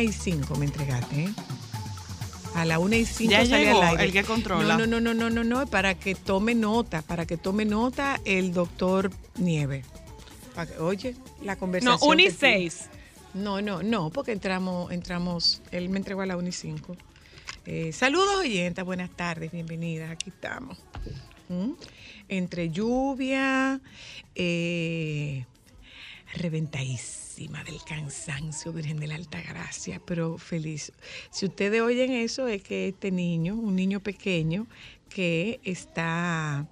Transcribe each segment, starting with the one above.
Una y cinco me entregaste, ¿eh? A la una y cinco Ya sale llegó al aire. el que controla. No, no, no, no, no, no, para que tome nota, para que tome nota el doctor Nieve. Pa' que- Oye, la conversación. No, 1 y 6. No, no, no, porque entramos, entramos, él me entregó a la 1 y 5. Eh, saludos oyentes, buenas tardes, bienvenidas, aquí estamos. ¿Mm? Entre lluvia, eh, del cansancio, Virgen de la Alta Gracia, pero feliz. Si ustedes oyen eso, es que este niño, un niño pequeño, que está,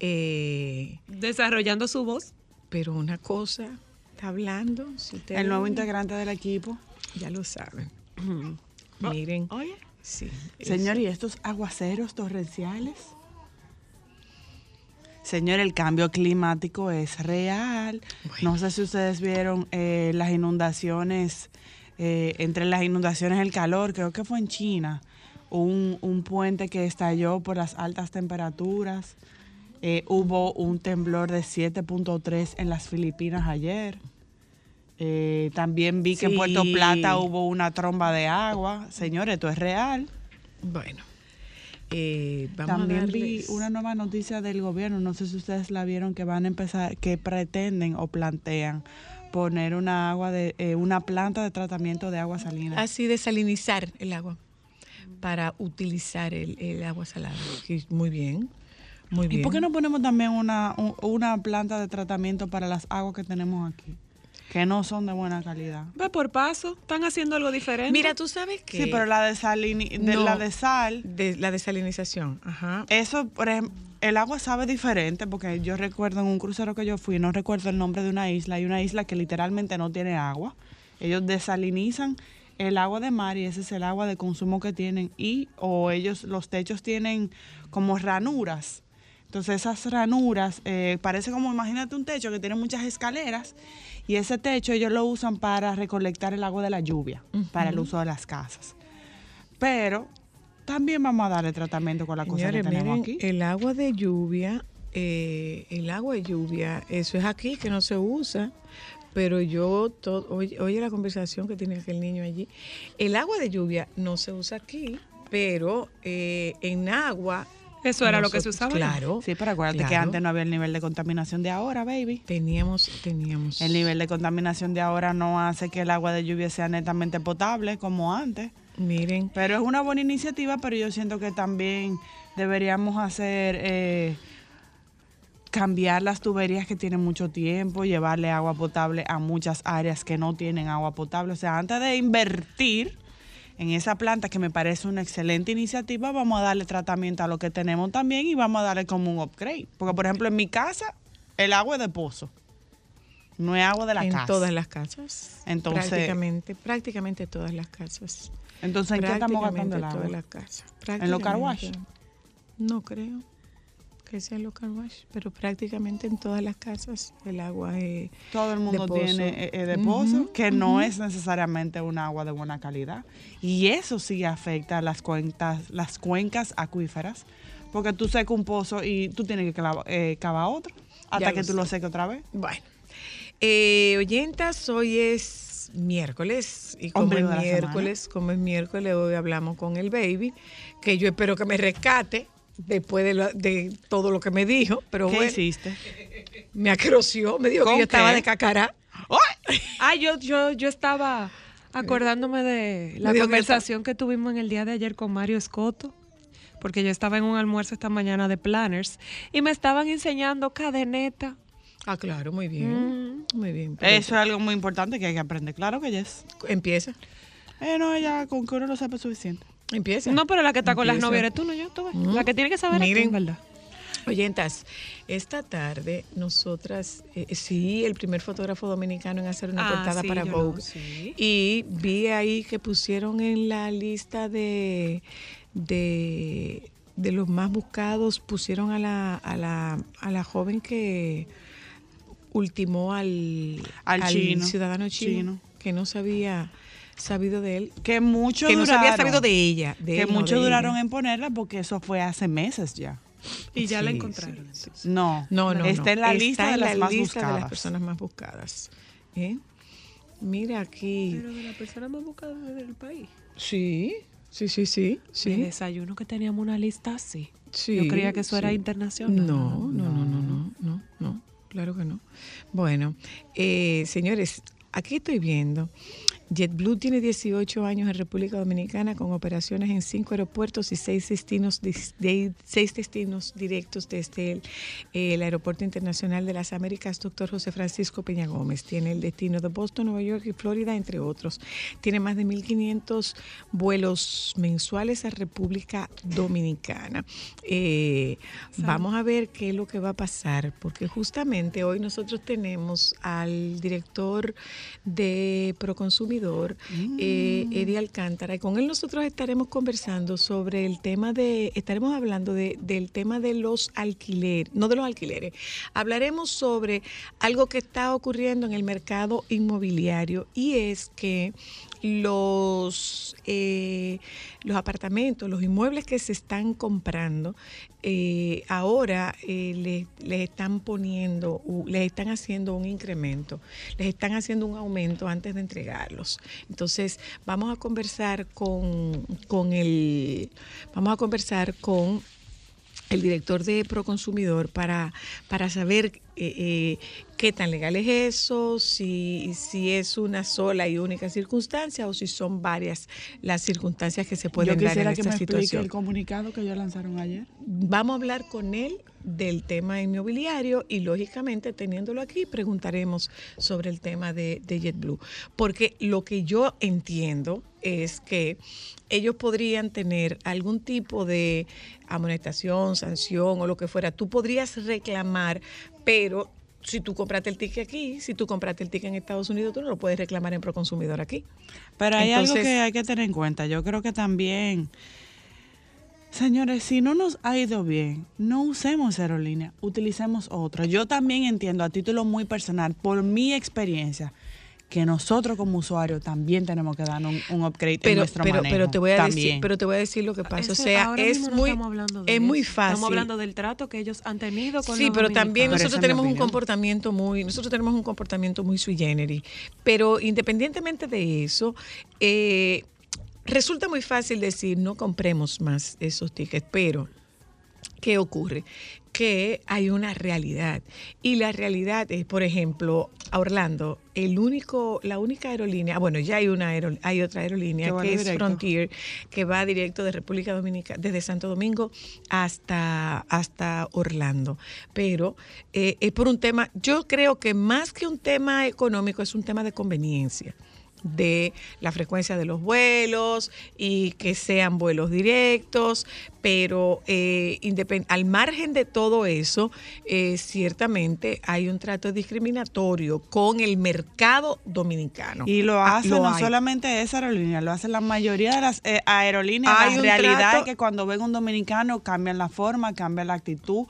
eh, Desarrollando su voz. pero una cosa, está hablando. Si ustedes El nuevo integrante del equipo. ya lo saben. Miren. Oye. Sí. Señor, ¿y estos aguaceros torrenciales? Señor, el cambio climático es real. Bueno. No sé si ustedes vieron eh, las inundaciones, eh, entre las inundaciones el calor, creo que fue en China, un, un puente que estalló por las altas temperaturas. Eh, hubo un temblor de 7.3 en las Filipinas ayer. Eh, también vi que en. Puerto Plata hubo una tromba de agua. Señores, esto es real. Bueno. Eh, vamos También a vi darles- una nueva noticia del gobierno, no sé si ustedes la vieron, que van a empezar, que pretenden o plantean poner una agua de eh, una planta de tratamiento de agua salina. Así desalinizar el agua para utilizar el, el agua salada. Muy bien. Muy ¿Y bien. por qué no ponemos también una, un- una planta de tratamiento para las aguas que tenemos aquí? Que no son de buena calidad. Va por paso. Están haciendo algo diferente. Mira, tú sabes que. Sí, pero la de, salini- de, No. la de sal, de la desalinización. Ajá. eso, por ejemplo, el agua sabe diferente, porque yo recuerdo en un crucero que yo fui, no recuerdo el nombre de una isla, hay una isla que literalmente no tiene agua. Ellos desalinizan el agua de mar y ese es el agua de consumo que tienen. Y, o ellos, los techos tienen como ranuras. Entonces esas ranuras, eh, parece como, imagínate un techo que tiene muchas escaleras y ese techo ellos lo usan para recolectar el agua de la lluvia, para el uso de las casas. Pero también vamos a darle tratamiento con la cosa que tenemos miren, aquí. el agua de lluvia, eh, el agua de lluvia, eso es aquí que no se usa. Pero yo, to- oye, oye la conversación que tiene aquel niño allí. El agua de lluvia no se usa aquí, pero eh, en agua. Eso era lo que se usaba. Claro. Sí, pero acuérdate que antes no había el nivel de contaminación de ahora, baby. Teníamos, teníamos. El nivel de contaminación de ahora no hace que el agua de lluvia sea netamente potable como antes. Miren, Pero es una buena iniciativa, pero yo siento que también deberíamos hacer, eh, cambiar las tuberías que tienen mucho tiempo, llevarle agua potable a muchas áreas que no tienen agua potable. O sea, antes de invertir en esa planta, que me parece una excelente iniciativa, vamos a darle tratamiento a lo que tenemos también y vamos a darle como un upgrade. Porque, por ejemplo, en mi casa, el agua es de pozo. No es agua de la en casa. todas las casas. Entonces- prácticamente, prácticamente todas las casas. Entonces, ¿en qué estamos gastando el agua? toda la casa. ¿En los car wash? Prácticamente. No creo que sea los car wash, pero prácticamente en todas las casas el agua es Todo el mundo de pozo. tiene eh, eh, de pozo, que no es necesariamente un agua de buena calidad. Y eso sí afecta a las cuencas, las cuencas acuíferas, porque tú secas un pozo y tú tienes que clava- eh, cavar otro hasta Ya que tú lo seques otra vez. Bueno, eh, oyentas, hoy es miércoles y como es miércoles, como es miércoles, hoy hablamos con el baby, que yo espero que me rescate después de, lo- de todo lo que me dijo, pero ¿Qué bueno, hiciste? me acroció, me dijo que ¿Con yo estaba de cacará. ¡Ay! Ah, yo, yo, yo estaba acordándome de la que conversación que tuvimos en el día de ayer con Mario Escoto, porque yo estaba en un almuerzo esta mañana de planners y me estaban enseñando cadeneta. Ah, claro, muy bien, muy bien. Eso es algo muy importante que hay que aprender. Claro que yes. Empieza, Eh, no, ya con que uno lo sepa es suficiente. Empieza. No, pero la que está con las novias eres tú, no yo, tú ves. Mm. La que tiene que saber es tú, Miren. ¿verdad? Oyentas, esta tarde nosotras, eh, sí, el primer fotógrafo dominicano en hacer una Ah, portada sí, para Vogue. sí. Y vi ahí que pusieron en la lista de, de, de los más buscados, pusieron a la, a la, a la joven que ultimó al, Al chino, ciudadano chino, chino. que no sabía sabido de él, Que mucho que no se había duraron. sabido de ella. de que él, no, mucho de duraron ella. en ponerla porque eso fue hace meses ya. Y ya la encontraron. sí. No, No, no, está no. en la Está lista de las la más lista de buscadas. las personas más buscadas. ¿eh? Mira aquí. Pero de la persona más buscada del país. Sí, sí, sí, sí. De sí. desayuno que teníamos una lista así. Sí, Yo creía que eso era internacional. No, no, no, no, no, no, no, claro que no. Bueno, eh, señores, aquí estoy viendo. JetBlue tiene 18 años en República Dominicana con operaciones en cinco aeropuertos y seis destinos, de- seis destinos directos desde el, el Aeropuerto Internacional de las Américas, doctor José Francisco Peña Gómez. Tiene el destino de Boston, Nueva York y Florida, entre otros. Tiene más de 1.500 vuelos mensuales a República Dominicana. Eh, vamos a ver qué es lo que va a pasar, porque justamente hoy nosotros tenemos al director de Proconsumidor, eh, Eddie Alcántara, y con él nosotros estaremos conversando sobre el tema de, estaremos hablando de- del tema de los alquileres, no de los alquileres, hablaremos sobre algo que está ocurriendo en el mercado inmobiliario y es que los, eh, los apartamentos, los inmuebles que se están comprando, eh, ahora eh, le- les están poniendo, les están haciendo un incremento, les están haciendo un aumento antes de entregarlos. Entonces, vamos a conversar con, con el, vamos a conversar con el director de Proconsumidor para, para saber eh, eh, qué tan legal es eso, si, si es una sola y única circunstancia o si son varias las circunstancias que se pueden Yo dar en quisiera que esta me explique situación. el comunicado que ellos lanzaron ayer. Vamos a hablar con él del tema inmobiliario y lógicamente teniéndolo aquí preguntaremos sobre el tema de, de JetBlue. Porque lo que yo entiendo es que ellos podrían tener algún tipo de amonestación, sanción o lo que fuera. Tú podrías reclamar, pero si tú compraste el ticket aquí, si tú compraste el ticket en Estados Unidos, tú no lo puedes reclamar en Proconsumidor aquí. Pero hay algo que hay que tener en cuenta. Yo creo que también, señores, si no nos ha ido bien, no usemos aerolínea, utilicemos otra. Yo también entiendo a título muy personal, por mi experiencia, que nosotros como usuarios también tenemos que dar un, un upgrade en Pero, nuestro pero, manejo. pero te voy a decir, pero te voy a decir lo que pasa. O sea, ahora es no muy, estamos hablando de es muy fácil. Estamos hablando del trato que ellos han tenido con Sí, los pero también nosotros tenemos un comportamiento muy, nosotros tenemos un comportamiento muy sui generis. Pero independientemente de eso, eh, resulta muy fácil decir no compremos más esos tickets, pero ¿qué ocurre? Que hay una realidad. Y la realidad es, por ejemplo, a Orlando, el único, la única aerolínea, bueno, ya hay una hay otra aerolínea Que es directo. Frontier, que va directo de República Dominicana, desde Santo Domingo hasta, hasta Orlando. Pero eh, es por un tema, yo creo que más que un tema económico, es un tema de conveniencia. De la frecuencia de los vuelos y que sean vuelos directos, pero eh, al margen de todo eso, eh, ciertamente hay un trato discriminatorio con el mercado dominicano. Y lo Ah, hace no hay. solamente esa aerolínea, lo hace la mayoría de las eh, aerolíneas. Hay la realidad trato- es que cuando ven un dominicano cambian la forma, cambian la actitud.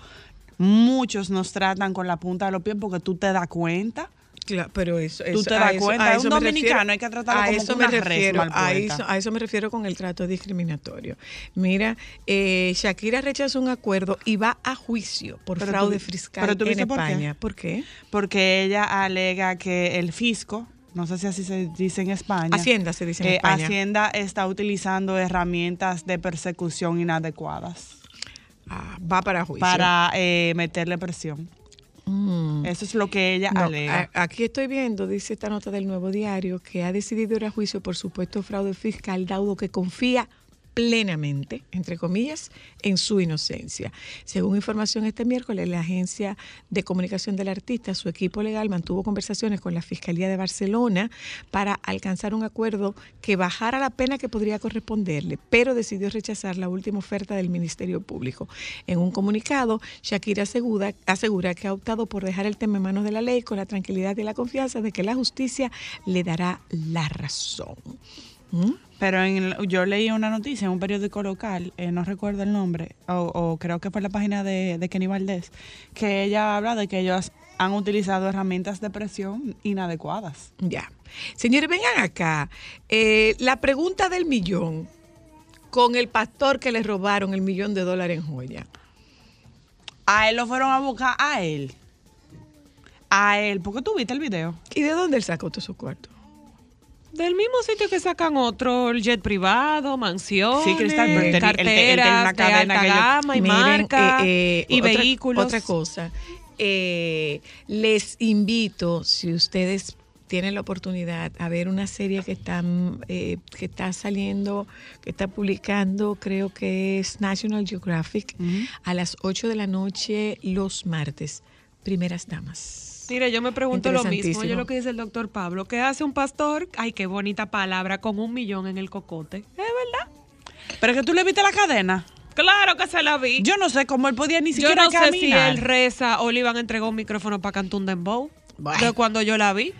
Muchos nos tratan con la punta de los pies porque tú te das cuenta. Claro, pero eso, Tú eso- te das eso- cuenta, a un me dominicano, hay que tratarlo a como eso me una res refiero, a eso, a eso me refiero con el trato discriminatorio. Mira, eh, Shakira rechazó un acuerdo y va a juicio por Pero fraude tú- fiscal pero tú en viste por qué. España. ¿Por qué? Porque ella alega que el fisco, no sé si así se dice en España. Hacienda se dice en eh, España. Hacienda está utilizando herramientas de persecución inadecuadas Ah, va para juicio. para eh, meterle presión. Mm. Eso es lo que ella No, alega. aquí estoy viendo, dice esta nota del Nuevo Diario, que ha decidido ir a juicio por supuesto fraude fiscal, dado que confía plenamente, entre comillas, en su inocencia. Según información este miércoles, la agencia de comunicación del artista, su equipo legal mantuvo conversaciones con la Fiscalía de Barcelona para alcanzar un acuerdo que bajara la pena que podría corresponderle, pero decidió rechazar la última oferta del Ministerio Público. En un comunicado, Shakira asegura, asegura que ha optado por dejar el tema en manos de la ley con la tranquilidad y la confianza de que la justicia le dará la razón. ¿Mm? Pero en el- yo leí una noticia en un periódico local, eh, no recuerdo el nombre, o, o creo que fue la página de, de Kenny Valdés, que ella habla de que ellos han utilizado herramientas de presión inadecuadas. Ya. Señores, vengan acá. Eh, la pregunta del millón con el pastor que le robaron el millón de dólares en joya. A él lo fueron a buscar, a él. A él, porque tú viste el video. ¿Y de dónde él sacó todo su cuarto? Del mismo sitio que sacan otro, el jet privado, mansiones, Sí, Cristal, él tenía carteras una de alta gama y Miren, marca eh, eh, y otra- vehículos. Otra cosa, eh, les invito, si ustedes tienen la oportunidad, a ver una serie que están, eh, que está saliendo, que está publicando, creo que es National Geographic, a las 8 de la noche los martes. Primeras damas. Mire, yo me pregunto lo mismo. Yo lo que dice el doctor Pablo. ¿Qué hace un pastor? Ay, qué bonita palabra, con un millón en el cocote. ¿Es verdad? Pero que tú le viste la cadena. Claro que se la vi. Yo no sé cómo él podía ni Yo siquiera no sé si caminar. él reza o le iban a entregar un micrófono para cantar un dembow. Bueno. De cuando yo la vi.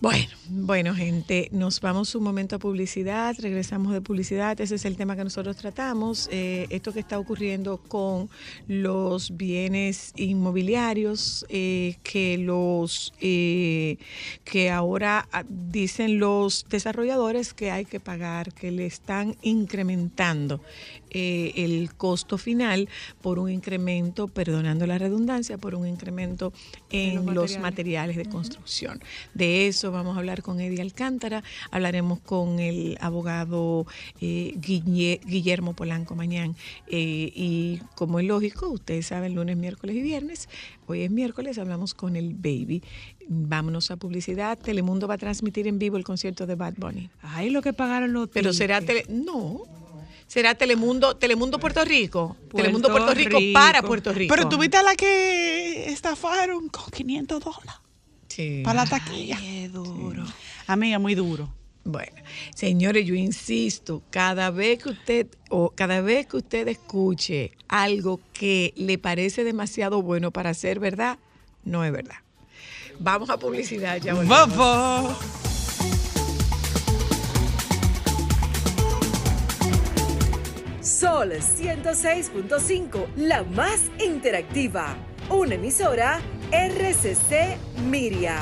Bueno, bueno, gente, nos vamos un momento a publicidad, regresamos de publicidad, ese es el tema que nosotros tratamos, eh, esto que está ocurriendo con los bienes inmobiliarios, eh, que los eh, que ahora ah, dicen los desarrolladores que hay que pagar, que le están incrementando eh, el costo final por un incremento, perdonando la redundancia, por un incremento en los los materiales. materiales de construcción. De eso vamos a hablar con Eddie Alcántara, hablaremos con el abogado eh, Guille- Guillermo Polanco mañana. Eh, y como es lógico, ustedes saben, lunes, miércoles y viernes, hoy es miércoles, hablamos con el Baby. Vámonos a publicidad. Telemundo va a transmitir en vivo el concierto de Bad Bunny. Ay, lo que pagaron los Pero será tele, no. Será Telemundo, Telemundo Puerto Rico. Telemundo Puerto Rico, Rico. para Puerto Rico. Pero tú viste a la que estafaron con 500 dólares Sí. para la taquilla. Qué duro. Amiga, muy duro. Bueno, señores, yo insisto, cada vez que usted o cada vez que usted escuche algo que le parece demasiado bueno para ser verdad, no es verdad. Vamos a publicidad ya. volvemos. Sol 106.5, la más interactiva. Una emisora RCC Miria.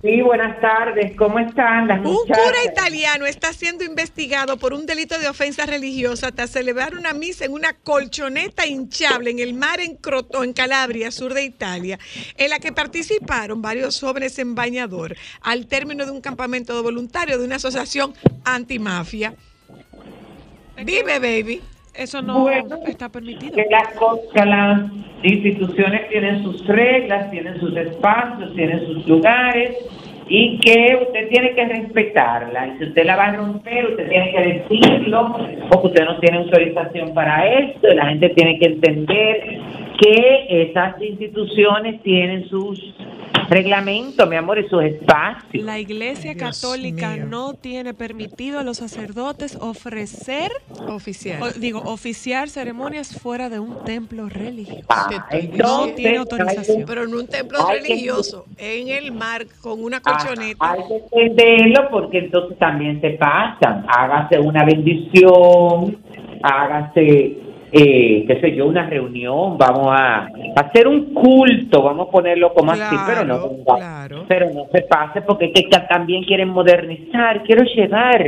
Sí, buenas tardes. ¿Cómo están las Un muchachas? cura italiano está siendo investigado por un delito de ofensa religiosa tras celebrar una misa en una colchoneta hinchable en el mar en Crotone, en Calabria, sur de Italia, en la que participaron varios jóvenes en bañador al término de un campamento de voluntarios de una asociación antimafia. Dime, baby. Eso no Bueno, está permitido. Que las, que las instituciones tienen sus reglas, tienen sus espacios, tienen sus lugares y que usted tiene que respetarla. Y si usted la va a romper, usted tiene que decirlo, porque usted no tiene autorización para esto, y la gente tiene que entender que esas instituciones tienen sus reglamentos, mi amor, y sus espacios. La Iglesia Católica mío. no tiene permitido a los sacerdotes ofrecer, Oficial. o, digo, oficiar ceremonias fuera de un templo religioso. Ah, entonces, No tiene autorización. que- Pero en un templo que- religioso, en el mar, con una Ah, colchoneta. hay que entenderlo porque entonces también se pasan. Hágase una bendición, hágase, eh, qué sé yo, una reunión, vamos a hacer un culto, vamos a ponerlo como así, pero no, Claro, pero no se pase porque que también quieren modernizar. Quiero llevar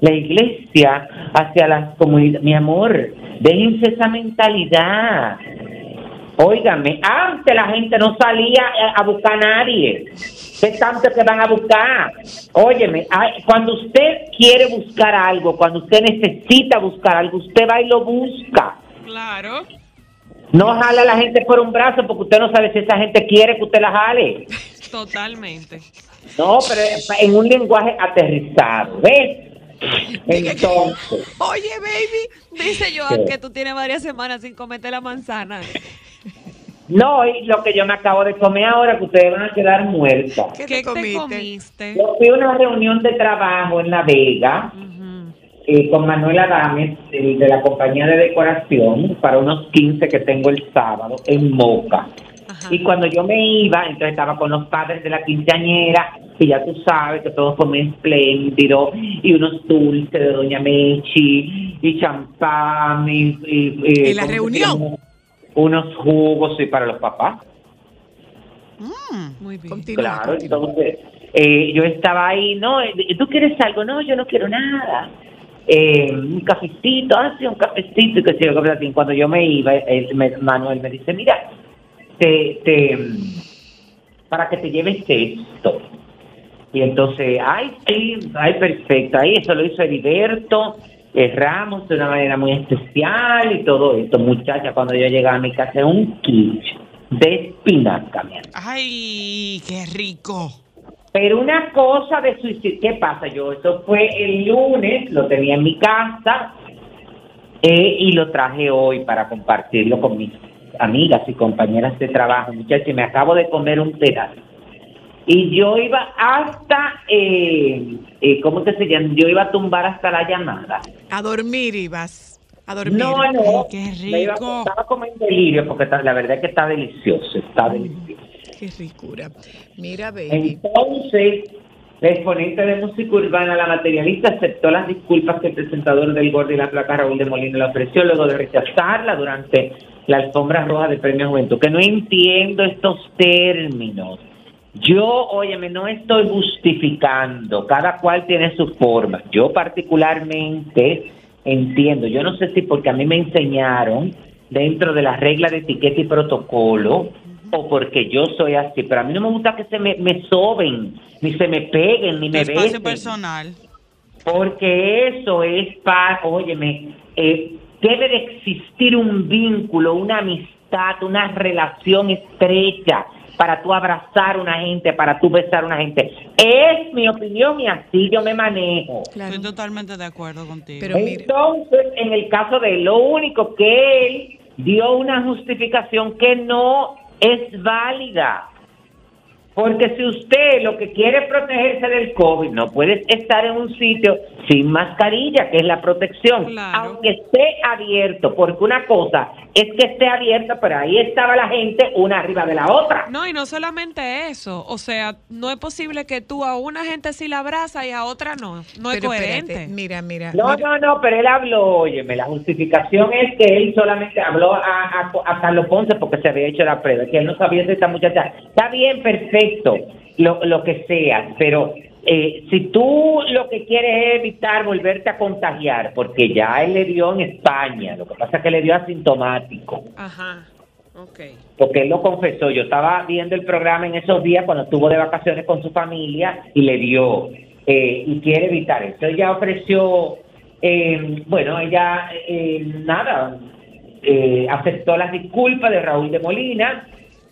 la iglesia hacia las comunidades. Mi amor, déjense esa mentalidad. Óigame, antes la gente no salía eh, a buscar a nadie. ¿Qué tanto que van a buscar? Óyeme, cuando usted quiere buscar algo, cuando usted necesita buscar algo, usted va y lo busca. Claro. No jala a la gente por un brazo porque usted no sabe si esa gente quiere que usted la jale. Totalmente. No, pero en un lenguaje aterrizado, ¿ves? Entonces, Oye, baby. Dice yo Sí. que tú tienes varias semanas sin comerte la manzana. no, y lo que yo me acabo de comer ahora, que ustedes van a quedar muertas. ¿Qué, ¿Qué te comiste? comiste? Yo fui a una reunión de trabajo en La Vega eh, con Manuel Adames, el de la compañía de decoración, para unos 15 que tengo el sábado en Moca. Ajá. Y cuando yo me iba, entonces estaba con los padres de la quinceañera, que ya tú sabes que todo fue muy espléndido, y unos dulces de Doña Mechi, y champán, y... y- y- ¿En la ¿cómo se reunión? Unos jugos, y para los papás. Mm. Muy bien. Continúa, Claro, continúa. entonces eh, yo estaba ahí, no, eh, ¿tú quieres algo? No, yo no quiero nada. Eh, un cafecito, ah, sí, un cafecito, y que sé yo. Cuando yo me iba, él me- Manuel me dice, mira, te, te, para que te lleves esto. Y entonces, ay, sí, ay, perfecto, ahí eso lo hizo Heriberto eh, Ramos de una manera muy especial y todo esto. Muchacha, cuando yo llegaba a mi casa, un quiche de espinaca, mi amor. Ay, qué rico. Pero una cosa de suicidio, ¿qué pasa? Yo, eso fue el lunes, lo tenía en mi casa eh, y lo traje hoy para compartirlo con mis amigas y compañeras de trabajo. Muchachos, me acabo de comer un pedazo. Y yo iba hasta, eh, eh, ¿cómo que se llama? Yo iba a tumbar hasta la llamada. A dormir ibas. A dormir. No, no. Ay, qué me iba- rico. estaba como en delirio porque la verdad es que está delicioso, está delicioso. Qué ricura. Mira, baby. Entonces, la exponente de música urbana, la materialista, aceptó las disculpas que el presentador del Gordo y la Placa, Raúl de Molina, le ofreció luego de rechazarla durante la alfombra roja del Premio Juventud. Que no entiendo estos términos. Yo, óyeme, no estoy justificando, cada cual tiene su forma. Yo particularmente entiendo, yo no sé si porque a mí me enseñaron dentro de las reglas de etiqueta y protocolo, o porque yo soy así, pero a mí no me gusta que se me, me soben, ni se me peguen, ni me espacio besen. personal. Porque eso es para, óyeme, eh, debe de existir un vínculo, una amistad, una relación estrecha para tú abrazar a una gente, para tú besar a una gente. Es mi opinión y así yo me manejo. Claro. Estoy totalmente de acuerdo contigo. Pero Entonces, en el caso de él, lo único que él dio una justificación que no es válida. Porque si usted lo que quiere es protegerse del COVID, no puede estar en un sitio sin mascarilla, que es la protección, Claro. aunque esté abierto, porque una cosa es que esté abierto, pero ahí estaba la gente una arriba de la otra. No, y no solamente eso. O sea, no es posible que tú a una gente sí la abrazas y a otra no. No es coherente. espérate, mira, mira. No, mira. no, no, pero él habló, óyeme, la justificación es que él solamente habló a, a, a Carlos Ponce porque se había hecho la prueba, que él no sabía si esta muchacha, está bien, perfecto, lo, lo que sea, pero eh, si tú lo que quieres es evitar volverte a contagiar, porque ya él le dio en España, lo que pasa es que le dio asintomático, Ajá. Ok. porque él lo confesó, yo estaba viendo el programa en esos días cuando estuvo de vacaciones con su familia y le dio, eh, y quiere evitar eso. Ella ofreció, eh, bueno, ella, eh, nada, eh, aceptó las disculpas de Raúl de Molina,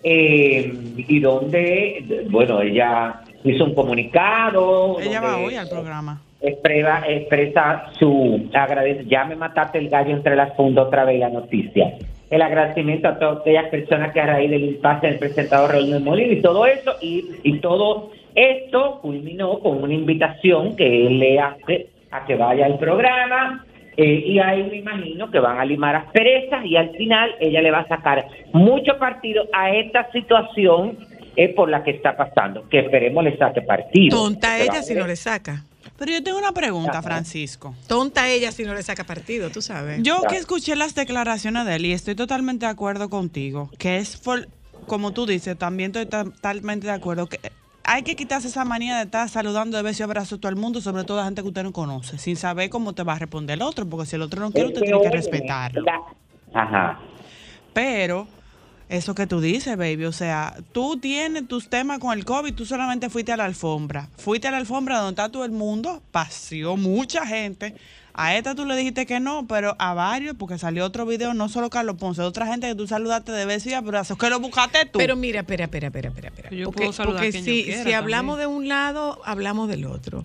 eh, y donde, bueno, ella hizo un comunicado. Ella va hoy al programa. Expresa, expresa su agradecimiento. Ya me mataste el gallo entre las fundas otra vez la noticia. el agradecimiento a todas aquellas personas que a raíz del impasse del presentador Raúl Molina y todo eso, y, y todo esto culminó con una invitación que él le hace a que vaya al programa, eh, y ahí me imagino que van a limar asperezas y al final ella le va a sacar mucho partido a esta situación eh, por la que está pasando, que esperemos le saque partido. Tonta Pero ella a si no le saca. Pero yo tengo una pregunta. Francisco. Tonta ella si no le saca partido, tú sabes. Yo que escuché las declaraciones de él y estoy totalmente de acuerdo contigo, que es, como tú dices, también estoy totalmente de acuerdo, que hay que quitarse esa manía de estar saludando de beso y abrazo a todo el mundo, sobre todo a gente que usted no conoce, sin saber cómo te va a responder el otro, porque si el otro no quiere, usted es tiene que óyeme, respetarlo. Ajá. Pero eso que tú dices, baby, o sea, tú tienes tus temas con el COVID, tú solamente fuiste a la alfombra. Fuiste a la alfombra donde está todo el mundo, paseó mucha gente. A esta tú le dijiste que no, pero a varios, porque salió otro video, no solo Carlos Ponce, otra gente que tú saludaste de beso y abrazo, que lo buscaste tú. Pero mira, espera, espera, espera, espera. espera. Yo porque puedo saludar porque yo si, quiera si hablamos también. de un lado, hablamos del otro.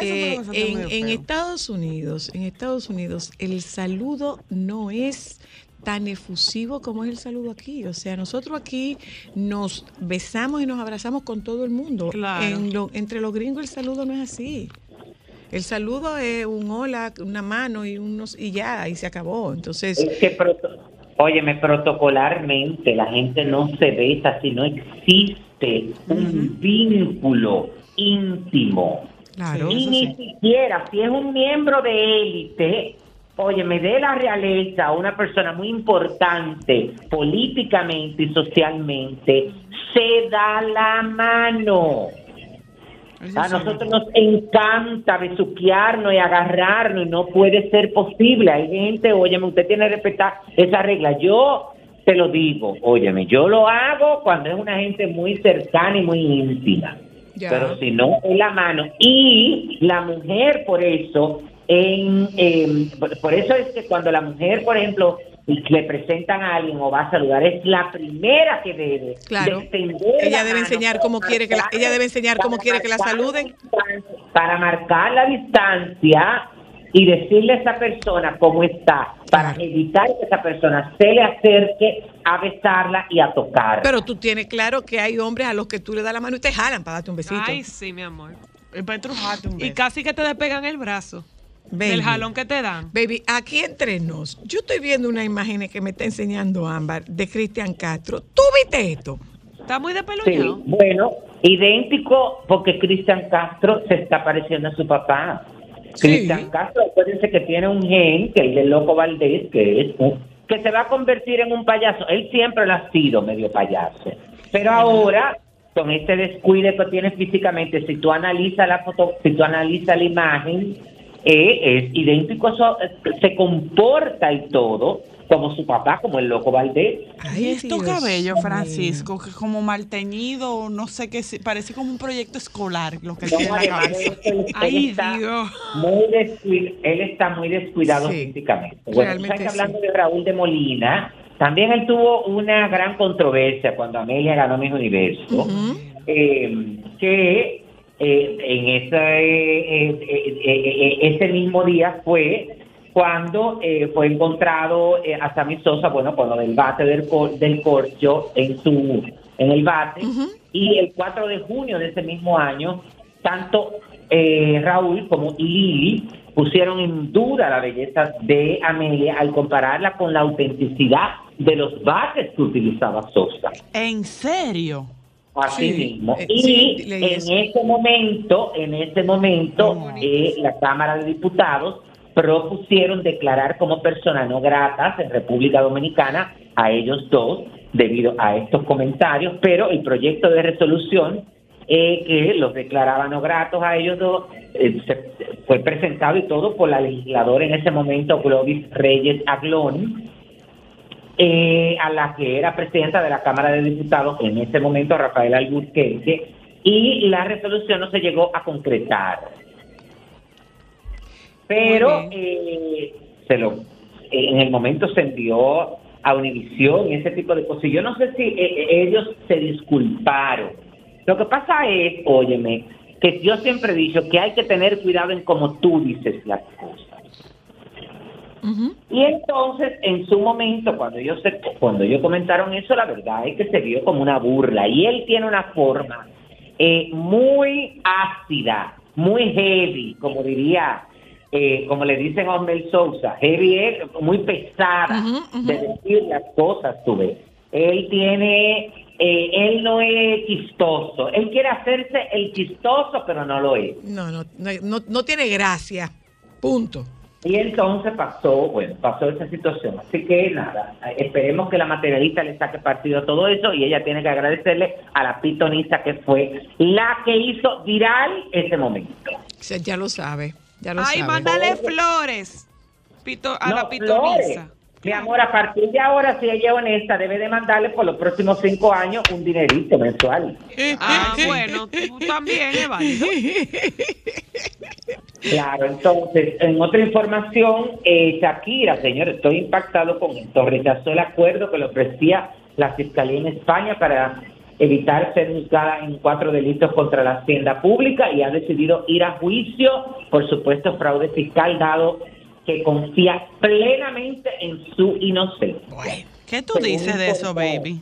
Eh, lo que salió en, en. Estados Unidos, en Estados Unidos, el saludo no es tan efusivo como es el saludo aquí. O sea, nosotros aquí nos besamos y nos abrazamos con todo el mundo. Claro. En lo- entre los gringos el saludo no es así. El saludo es un hola, una mano y unos y ya, y se acabó. Entonces, Es que, proto- óyeme, protocolarmente la gente no se besa si no existe un vínculo íntimo. claro. y ni sí. siquiera si es un miembro de élite, óyeme, de la realeza, una persona muy importante políticamente y socialmente, se da la mano. Eso A nosotros nos encanta besuquearnos y agarrarnos y no puede ser posible. Hay gente, óyeme, usted tiene que respetar esa regla. Yo te lo digo, óyeme, yo lo hago cuando es una gente muy cercana y muy íntima. Ya. Pero si no, es la mano. Y la mujer, por eso, en, por, por eso es que cuando la mujer, por ejemplo, le presentan a alguien o va a saludar, es la primera que debe. Claro. Ella la debe enseñar cómo quiere que la- ella debe enseñar cómo quiere que la saluden. Para marcar la distancia y decirle a esa persona cómo está, para Claro. evitar que esa persona se le acerque a besarla y a tocar. Pero tú tienes claro que hay hombres a los que tú le das la mano y te jalan para darte un besito. Ay, sí, mi amor. Y para Y casi que te despegan el brazo. Baby. Del jalón que te dan. Baby, aquí entre nos, yo estoy viendo una imagen que me está enseñando Ámbar de Cristian Castro. ¿Tú viste esto? Está muy Sí, despeluñado. bueno, idéntico porque Cristian Castro se está pareciendo a su papá. Sí. Cristian Castro, acuérdense que tiene un gen, que es el del Loco Valdés, que es un- que se va a convertir en un payaso. Él siempre lo ha sido medio payaso. Pero ahora, con este descuide que tiene físicamente, si tú analizas la foto, si tú analizas la imagen, eh, es idéntico, a su- eh, se comporta y todo como su papá, como el Loco Valdés. Y estos Dios cabellos, mío. Francisco, que como mal teñido, no sé qué, parece como un proyecto escolar lo que No, tiene en la cabeza. Ay, Dios. Muy descuid- él está muy descuidado Sí, físicamente. Bueno, realmente ¿sabes que sí. hablando de Raúl de Molina, también él tuvo una gran controversia cuando Amelia ganó Miss Universo, eh, que eh, en ese, eh, eh, eh, ese mismo día fue cuando eh, fue encontrado a Sammy Sosa, bueno, con lo del bate del, cor- del corcho en su en el bate, y el 4 de junio de ese mismo año, tanto eh, Raúl como Lili pusieron en duda la belleza de Amelia al compararla con la autenticidad de los bates que utilizaba Sosa. ¿En serio? Así Sí, mismo. eh, y sí, en ese momento, en ese momento, eh, la Cámara de Diputados propusieron declarar como personas no gratas en República Dominicana a ellos dos debido a estos comentarios, pero el proyecto de resolución eh, que los declaraba no gratos a ellos dos eh, se- fue presentado y todo por la legisladora en ese momento, Glovis Reyes Aglón, eh, a la que era presidenta de la Cámara de Diputados en ese momento, Rafael Alburquerque, y la resolución no se llegó a concretar. Pero eh, se lo, en el momento se envió a Univisión y ese tipo de cosas. Y Yo no sé si eh, eh, ellos se disculparon. Lo que pasa es, óyeme, que yo siempre he dicho que hay que tener cuidado en cómo tú dices las cosas. Y entonces, en su momento, cuando ellos, se- cuando ellos comentaron eso, la verdad es que se vio como una burla. Y él tiene una forma eh, muy ácida, muy heavy, como diría, eh, como le dicen a Osmel Sousa. Heavy es muy pesada de decir las cosas, tú ves. Él tiene, eh, él no es chistoso. Él quiere hacerse el chistoso, pero no lo es. No, no, no, no, no tiene gracia. Punto. Y entonces pasó, bueno, pasó esa situación. Así que nada, esperemos que la materialista le saque partido a todo eso y ella tiene que agradecerle a la pitonista que fue la que hizo viral ese momento. O sea, ya lo sabe. Ya lo Ay, sabe. mándale flores pito- a No, la Flores, pitoniza. Mi amor, a partir de ahora, si ella es honesta, debe demandarle por los próximos cinco años un dinerito mensual. Ah, bueno, tú también. Claro, entonces, en otra información, eh, Shakira, señor, estoy impactado con esto, rechazó el acuerdo que le ofrecía la Fiscalía en España para evitar ser juzgada en cuatro delitos contra la hacienda pública y ha decidido ir a juicio por supuesto fraude fiscal, dado que confía plenamente en su inocencia. Bueno. ¿Qué tú Según dices de eso, baby?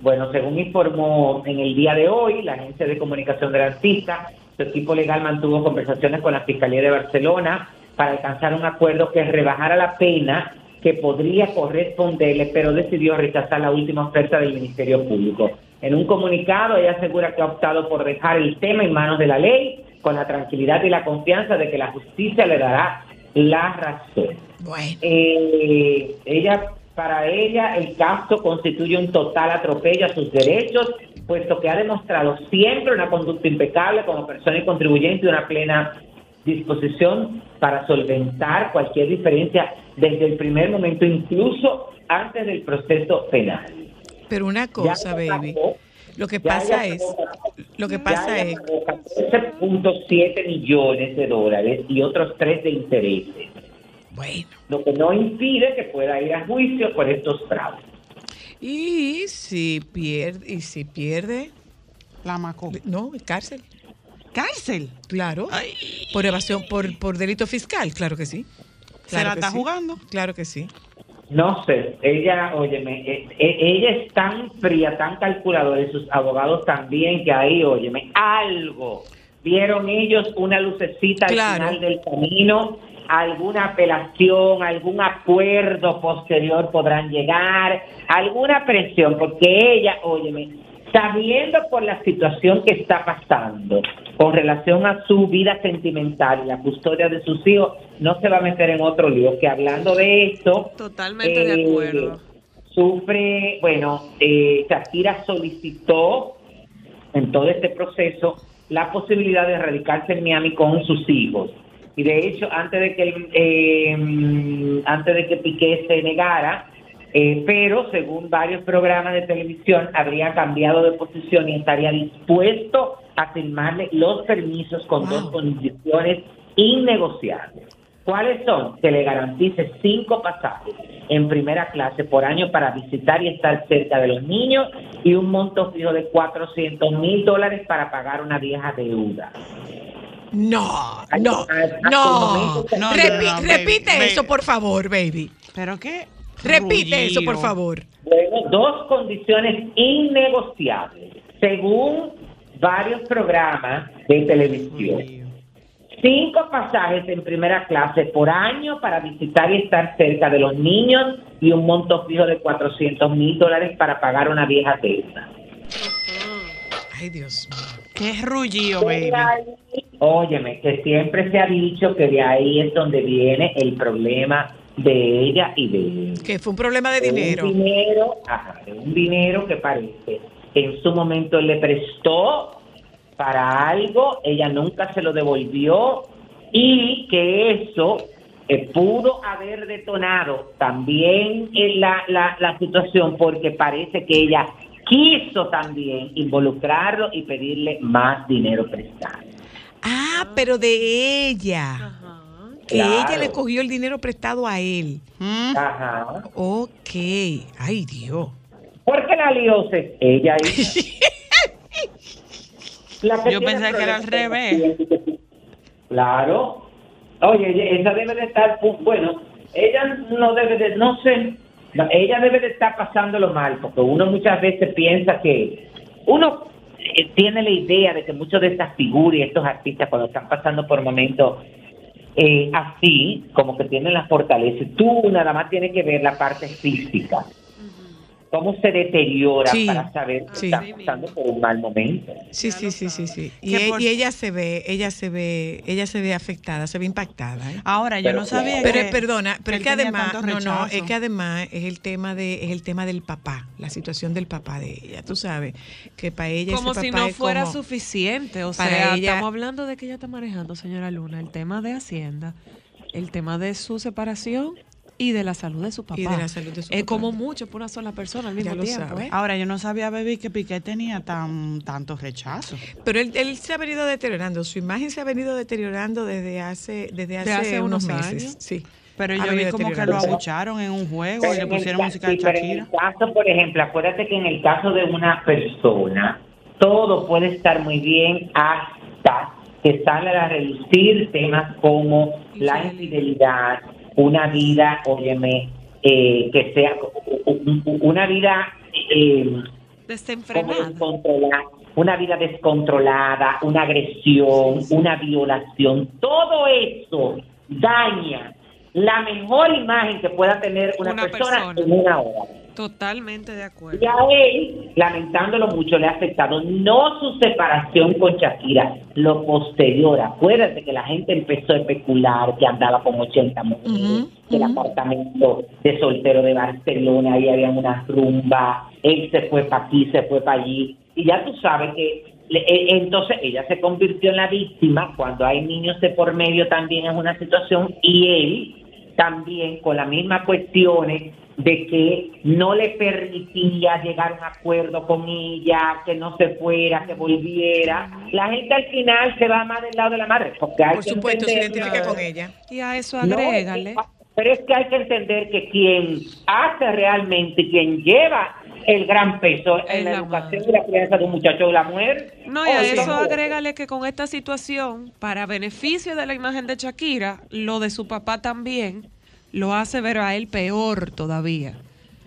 Bueno, según informó en el día de hoy la agencia de comunicación del artista, su equipo legal mantuvo conversaciones con la Fiscalía de Barcelona para alcanzar un acuerdo que rebajara la pena que podría corresponderle, pero decidió rechazar la última oferta del Ministerio Público. En un comunicado, ella asegura que ha optado por dejar el tema en manos de la ley, con la tranquilidad y la confianza de que la justicia le dará la razón. Bueno. Eh, ella, para ella, el caso constituye un total atropello a sus derechos, puesto que ha demostrado siempre una conducta impecable como persona y contribuyente y una plena disposición para solventar cualquier diferencia desde el primer momento, incluso antes del proceso penal. Pero una cosa, baby. Lo que ya pasa es, lo que ya pasa ella es, pagó 14.7 millones de dólares y otros tres de intereses bueno. lo que no impide que pueda ir a juicio por estos fraudes. Y si pierde, y si pierde, La macó. no, cárcel. ¿Cárcel? Claro. Ay, Por evasión, por, por delito fiscal, claro que sí. ¿Se Claro la que está sí. jugando? Claro que sí. No sé, ella, óyeme, eh, eh, ella es tan fría, tan calculadora y sus abogados también que ahí, óyeme, algo. Vieron ellos una lucecita Claro. al final del camino, alguna apelación, algún acuerdo posterior podrán llegar, alguna presión, porque ella, óyeme, sabiendo por la situación que está pasando con relación a su vida sentimental y la custodia de sus hijos, no se va a meter en otro lío, que hablando de esto, Totalmente de eh, acuerdo. Sufre, bueno, eh, Shakira solicitó en todo este proceso la posibilidad de radicarse en Miami con sus hijos. Y de hecho, antes de que eh, antes de que Piqué se negara, eh, pero según varios programas de televisión habría cambiado de posición y estaría dispuesto a firmarle los permisos con Wow. dos condiciones innegociables. ¿Cuáles son? Que le garantice cinco pasajes en primera clase por año para visitar y estar cerca de los niños y un monto fijo de 400 mil dólares para pagar una vieja deuda. No, no, no. no, no, no, Repi- no, baby, repite baby. eso, por favor, baby. ¿Pero qué? Repite eso, por favor. Luego, dos condiciones innegociables, según varios programas de televisión. Cinco pasajes en primera clase por año para visitar y estar cerca de los niños y un monto fijo de 400 mil dólares para pagar una vieja deuda. Ay, Dios mío. ¿Qué rullido, baby? Óyeme, que siempre se ha dicho que de ahí es donde viene el problema de ella y de él. Que fue un problema de De dinero. Un dinero, ajá, de un dinero que parece que en su momento le prestó para algo, ella nunca se lo devolvió y que eso eh, pudo haber detonado también en la, la, la situación porque parece que ella quiso también involucrarlo y pedirle más dinero prestado. Ah, pero de ella. Ajá. Que Claro. ella le cogió el dinero prestado a él. ¿Mm? Ajá. Ok. Ay, Dios. Porque la lió ella hizo. La que Yo pensé que era al revés. Claro. Oye, esa debe de estar, pu- bueno, ella no debe de, no sé, ella debe de estar pasándolo mal, porque uno muchas veces piensa que uno eh, tiene la idea de que muchos de estas figuras y estos artistas cuando están pasando por momentos eh, así, como que tienen la fortaleza, tú nada más tienes que ver la parte física, cómo se deteriora Sí, para saber que sí. está pasando por un mal momento. Sí, sí, sí, sí, sí. Y, e- por- y ella se ve, ella se ve, ella se ve afectada, se ve impactada. ¿eh? Ahora, yo Pero no sabía Pero que... perdona, pero es que además, no, no, es que además es el tema de, es el tema del papá, la situación del papá de ella. Tú sabes que para ella Como ese si papá no es fuera como- suficiente. O para sea, ella- estamos hablando de que ella está manejando, señora Luna, el tema de Hacienda, el tema de su separación y de la salud de su papá. Y de la salud de su Es papá. como mucho por una sola persona al mismo Ya lo tiempo. sabe. ¿eh? Ahora, yo no sabía, baby, que Piqué tenía tan tanto rechazo. Pero él, él se ha venido deteriorando, su imagen se ha venido deteriorando desde hace, desde hace, hace unos unos meses. años. Sí. Pero yo vi como que lo abucharon en un juego y le en el pusieron ca- música de sí, pero en el caso, por ejemplo, acuérdate que en el caso de una persona, todo puede estar muy bien hasta que sale a reducir temas como la infidelidad, una vida, óyeme, eh, que sea una vida eh, Desenfrenada. una vida descontrolada, una agresión, una violación, todo eso daña la mejor imagen que pueda tener una, Una persona, persona. en una hora. Totalmente de acuerdo. Y a él, lamentándolo mucho, le ha afectado no su separación con Shakira, lo posterior. Acuérdate que la gente empezó a especular que andaba con 80 mujeres, que el apartamento de soltero de Barcelona, ahí había una rumba, él se fue para aquí, se fue para allí. Y ya tú sabes que eh, entonces ella se convirtió en la víctima cuando hay niños de por medio también es una situación y él también con las mismas cuestiones de que no le permitía llegar a un acuerdo con ella, que no se fuera, que volviera. La gente al final se va más del lado de la madre, porque hay Por que supuesto, se identifica con ella. Y a eso No, agrégale. pero es que hay que entender que quien hace realmente, quien lleva el gran peso en la la educación madre. y la crianza de un muchacho es la mujer. No, y a eso no. agrégale que con esta situación, para beneficio de la imagen de Shakira, lo de su papá también lo hace ver a él peor todavía.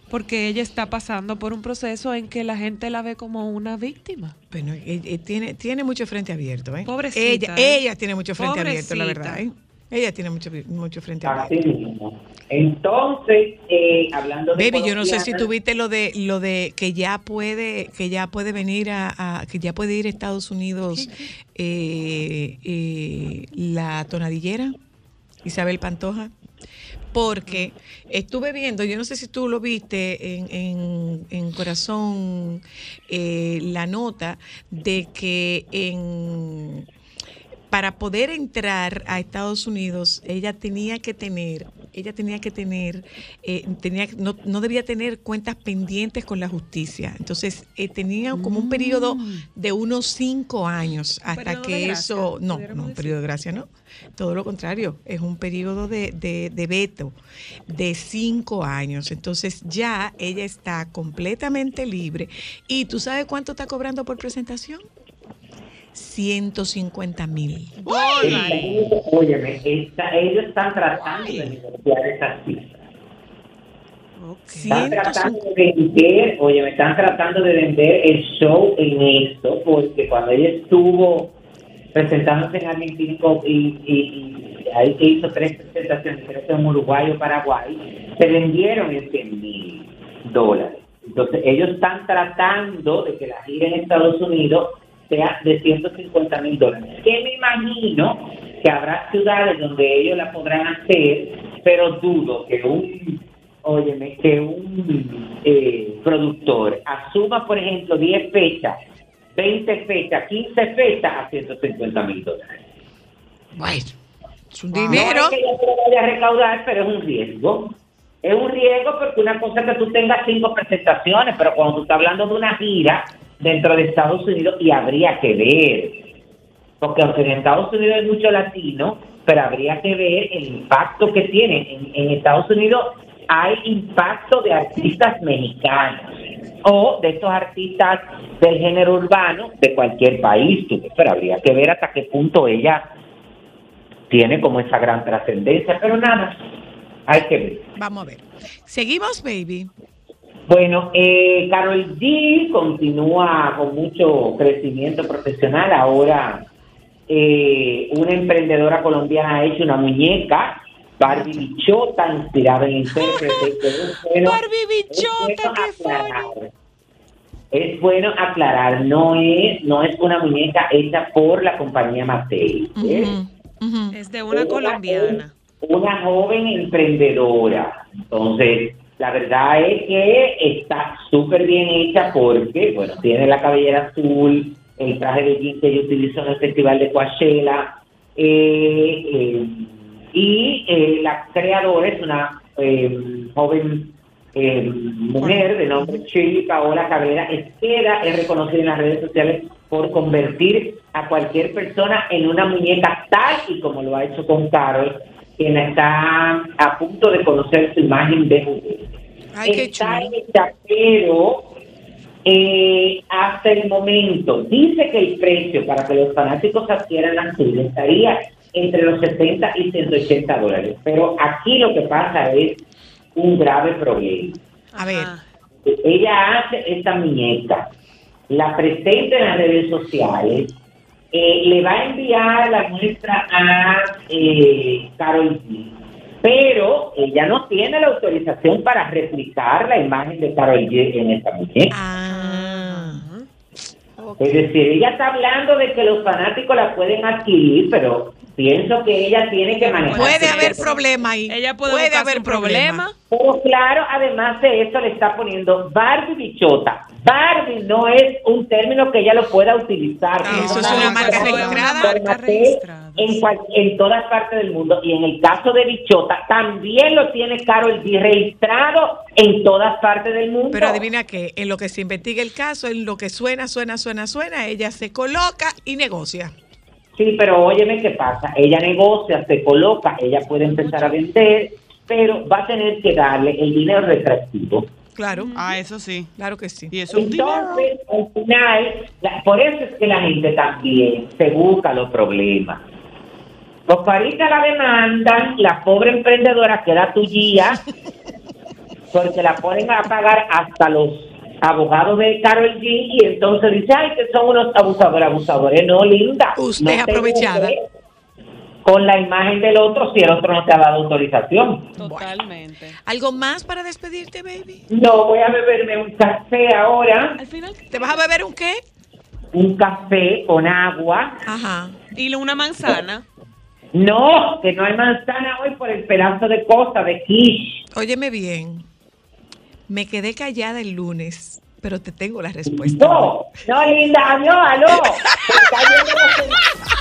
Porque ella está pasando por un proceso en que la gente la ve como una víctima. Bueno, eh, eh, tiene, tiene mucho frente abierto, ¿eh? Pobrecita, Ella, ¿eh? ella tiene mucho frente abierto, la verdad, ¿eh? Ella tiene mucho, mucho frente Así abierto. mismo. Entonces, eh, hablando de Baby, yo no sé si tuviste lo de lo de que ya puede que ya puede venir a, a- que ya puede ir a Estados Unidos eh, eh, la tonadillera Isabel Pantoja porque estuve viendo, yo no sé si tú lo viste en, en- en Corazón, eh, la nota de que en para poder entrar a Estados Unidos, ella tenía que tener, ella tenía que tener, eh, tenía, no, no debía tener cuentas pendientes con la justicia. Entonces, eh, tenía como un periodo de unos cinco años hasta periodo que eso, no, no, un periodo de gracia, no. Todo lo contrario, es un periodo de, de, de veto de cinco años. Entonces, ya ella está completamente libre. ¿Y tú sabes cuánto está cobrando por presentación? 150 mil. Está- Óyeme, está- ellos están tratando de negociar esas cifras. Están tratando de vender, oye, me están tratando de vender el show en esto, porque cuando ella estuvo presentándose en Argentina y, y, y ahí que hizo tres presentaciones, creo que en Uruguay o Paraguay, se vendieron en 100 mil dólares. Entonces, ellos están tratando de que la gira en Estados Unidos sea de 150 mil dólares. Que me imagino que habrá ciudades donde ellos la podrán hacer, pero dudo que un óyeme, que un eh, productor asuma, por ejemplo, 10 fechas, 20 fechas, 15 fechas a 150 mil dólares. Bueno, es un No dinero. es que lo vaya a recaudar, pero es un riesgo. Es un riesgo porque una cosa es que tú tengas cinco presentaciones, pero cuando tú estás hablando de una gira dentro de Estados Unidos, y habría que ver, porque aunque en Estados Unidos hay mucho latino, pero habría que ver el impacto que tiene. En, Estados Unidos hay impacto de artistas mexicanos o de estos artistas del género urbano de cualquier país, pero habría que ver hasta qué punto ella tiene como esa gran trascendencia, pero nada, Hay que ver. Vamos a ver. Seguimos, baby. Bueno, eh, Carol G continúa con mucho crecimiento profesional. Ahora, eh, una emprendedora colombiana ha hecho una muñeca, Barbie Bichota, inspirada en el intérprete. que es bueno- Barbie es Bichota, bueno qué aclarar. Es bueno aclarar, no es, no es una muñeca hecha por la compañía Mattel. ¿eh? Es de una Ella colombiana. Una joven emprendedora. Entonces, la verdad es que está súper bien hecha porque, bueno, tiene la cabellera azul, el traje de jean que ella utilizó en el festival de Coachella, eh, eh, y eh, la creadora es una eh, joven eh, mujer de nombre Shirley Paola Cabrera Esqueda, es reconocida en las redes sociales por convertir a cualquier persona en una muñeca tal y como lo ha hecho con Carol, quien está a punto de conocer su imagen de. Ay, qué está hecha, pero eh, hasta el momento dice que el precio para que los fanáticos adquieran la suya estaría entre los 60 y 180 dólares. Pero aquí lo que pasa es un grave problema. A ver. Ella hace esta muñeca, la presenta en las redes sociales, eh, le va a enviar la muestra a eh, Carol G. Pero ella no tiene la autorización para replicar la imagen de Carol G en esta muñeca. Ah. Ok. Es decir, ella está hablando de que los fanáticos la pueden adquirir, pero pienso que ella tiene que manejar. Puede haber problema ahí. Ella puede, buscar haber su problema. Pero claro, además de eso le está poniendo Barbie bichota. Barbie no es un término que ella lo pueda utilizar. Ah, eso es una marca registrada. Marca En, cual- en todas partes del mundo. Y en el caso de bichota, también lo tiene Carol G registrado en todas partes del mundo. Pero adivina qué, en lo que se investiga el caso, en lo que suena, suena, suena, suena, ella se coloca y negocia. Sí, pero óyeme qué pasa. Ella negocia, se coloca, ella puede empezar a vender, pero va a tener que darle el dinero retractivo. Claro, Ah, eso sí. claro que sí. Y eso es un dinero. Entonces, al final, la- por eso es que la gente también se busca los problemas. Los paristas la demandan, la pobre emprendedora queda tuya, porque la ponen a pagar hasta los abogados de Carol G y entonces dice, ay, que son unos abusadores, abusadores. No, linda. Usted no te aprovechada. Con la imagen del otro si el otro no te ha dado autorización. Totalmente. ¿Algo más para despedirte, baby? No, voy a beberme un café ahora, Al final. ¿Te vas a beber un qué? un café con agua. Ajá. Y una manzana. No, que no hay manzana hoy por el pedazo de costa de quiche. Óyeme bien. Me quedé callada el lunes, pero te tengo la respuesta. No, no, linda, adiós, aló.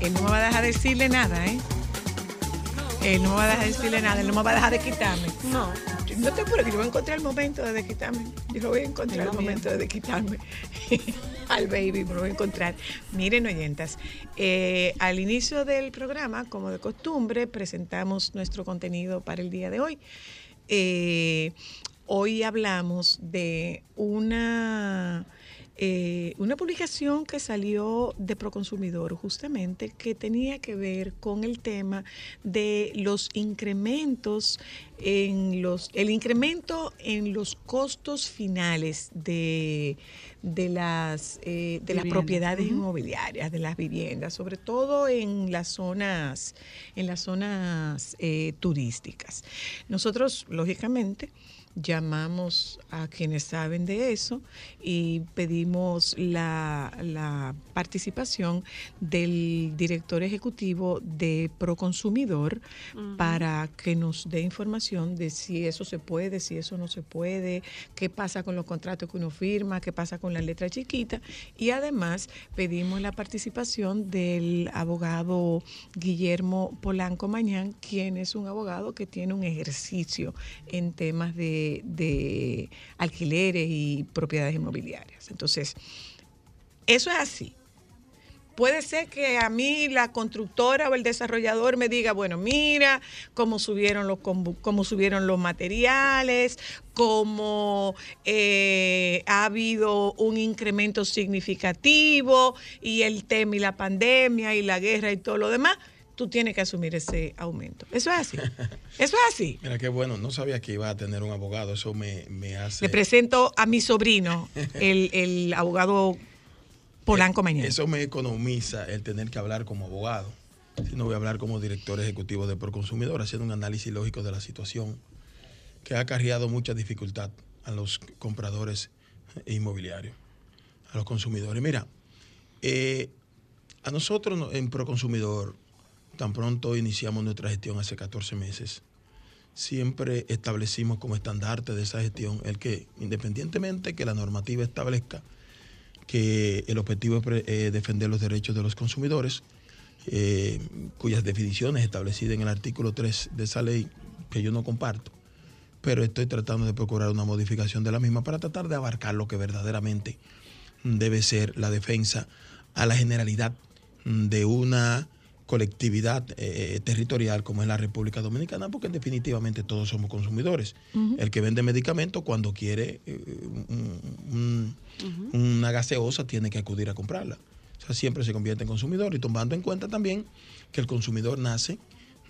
Él no me va a dejar decirle nada, ¿eh? Él no me va a dejar decirle nada, él no me va a dejar de quitarme. No. Yo- No te apures, que yo voy a encontrar el momento de quitarme. Yo lo voy a encontrar el momento de quitarme. al baby, me lo voy a encontrar. Miren, oyentas, eh, al inicio del programa, como de costumbre, presentamos nuestro contenido para el día de hoy. Eh, hoy hablamos de una, eh, una publicación que salió de Proconsumidor justamente que tenía que ver con el tema de los incrementos en los, el incremento en los costos finales de, de las, eh, de las propiedades inmobiliarias, de las viviendas, sobre todo en las zonas, en las zonas eh, turísticas. Nosotros, lógicamente, llamamos a quienes saben de eso y pedimos la, la participación del director ejecutivo de Proconsumidor para que nos dé información de si eso se puede, si eso no se puede, qué pasa con los contratos que uno firma, qué pasa con la letra chiquita. Y además pedimos la participación del abogado Guillermo Polanco Mañán, quien es un abogado que tiene un ejercicio en temas de, de alquileres y propiedades inmobiliarias. Entonces, eso es así. Puede ser que a mí la constructora o el desarrollador me diga, bueno, mira cómo subieron los, cómo subieron los materiales, cómo eh, ha habido un incremento significativo y el tema y la pandemia y la guerra y todo lo demás. Tú tienes que asumir ese aumento. Eso es así. Eso es así. Mira qué bueno, no sabía que iba a tener un abogado, eso me, me hace... Le presento a mi sobrino, el, el abogado Polanco Mañana. Eso me economiza el tener que hablar como abogado. Si no voy a hablar como director ejecutivo de Proconsumidor, haciendo un análisis lógico de la situación que ha acarreado mucha dificultad a los compradores inmobiliarios, a los consumidores. Mira, eh, a nosotros no- en Proconsumidor, tan pronto iniciamos nuestra gestión hace 14 meses, siempre establecimos como estandarte de esa gestión el que, independientemente que la normativa establezca que el objetivo es eh, defender los derechos de los consumidores, eh, cuyas definiciones establecidas en el artículo 3 de esa ley, que yo no comparto, pero estoy tratando de procurar una modificación de la misma para tratar de abarcar lo que verdaderamente debe ser la defensa a la generalidad de una colectividad eh, territorial como es la República Dominicana, porque definitivamente todos somos consumidores. El que vende medicamentos cuando quiere eh, un- un- una gaseosa tiene que acudir a comprarla. O sea, siempre se convierte en consumidor y tomando en cuenta también que el consumidor nace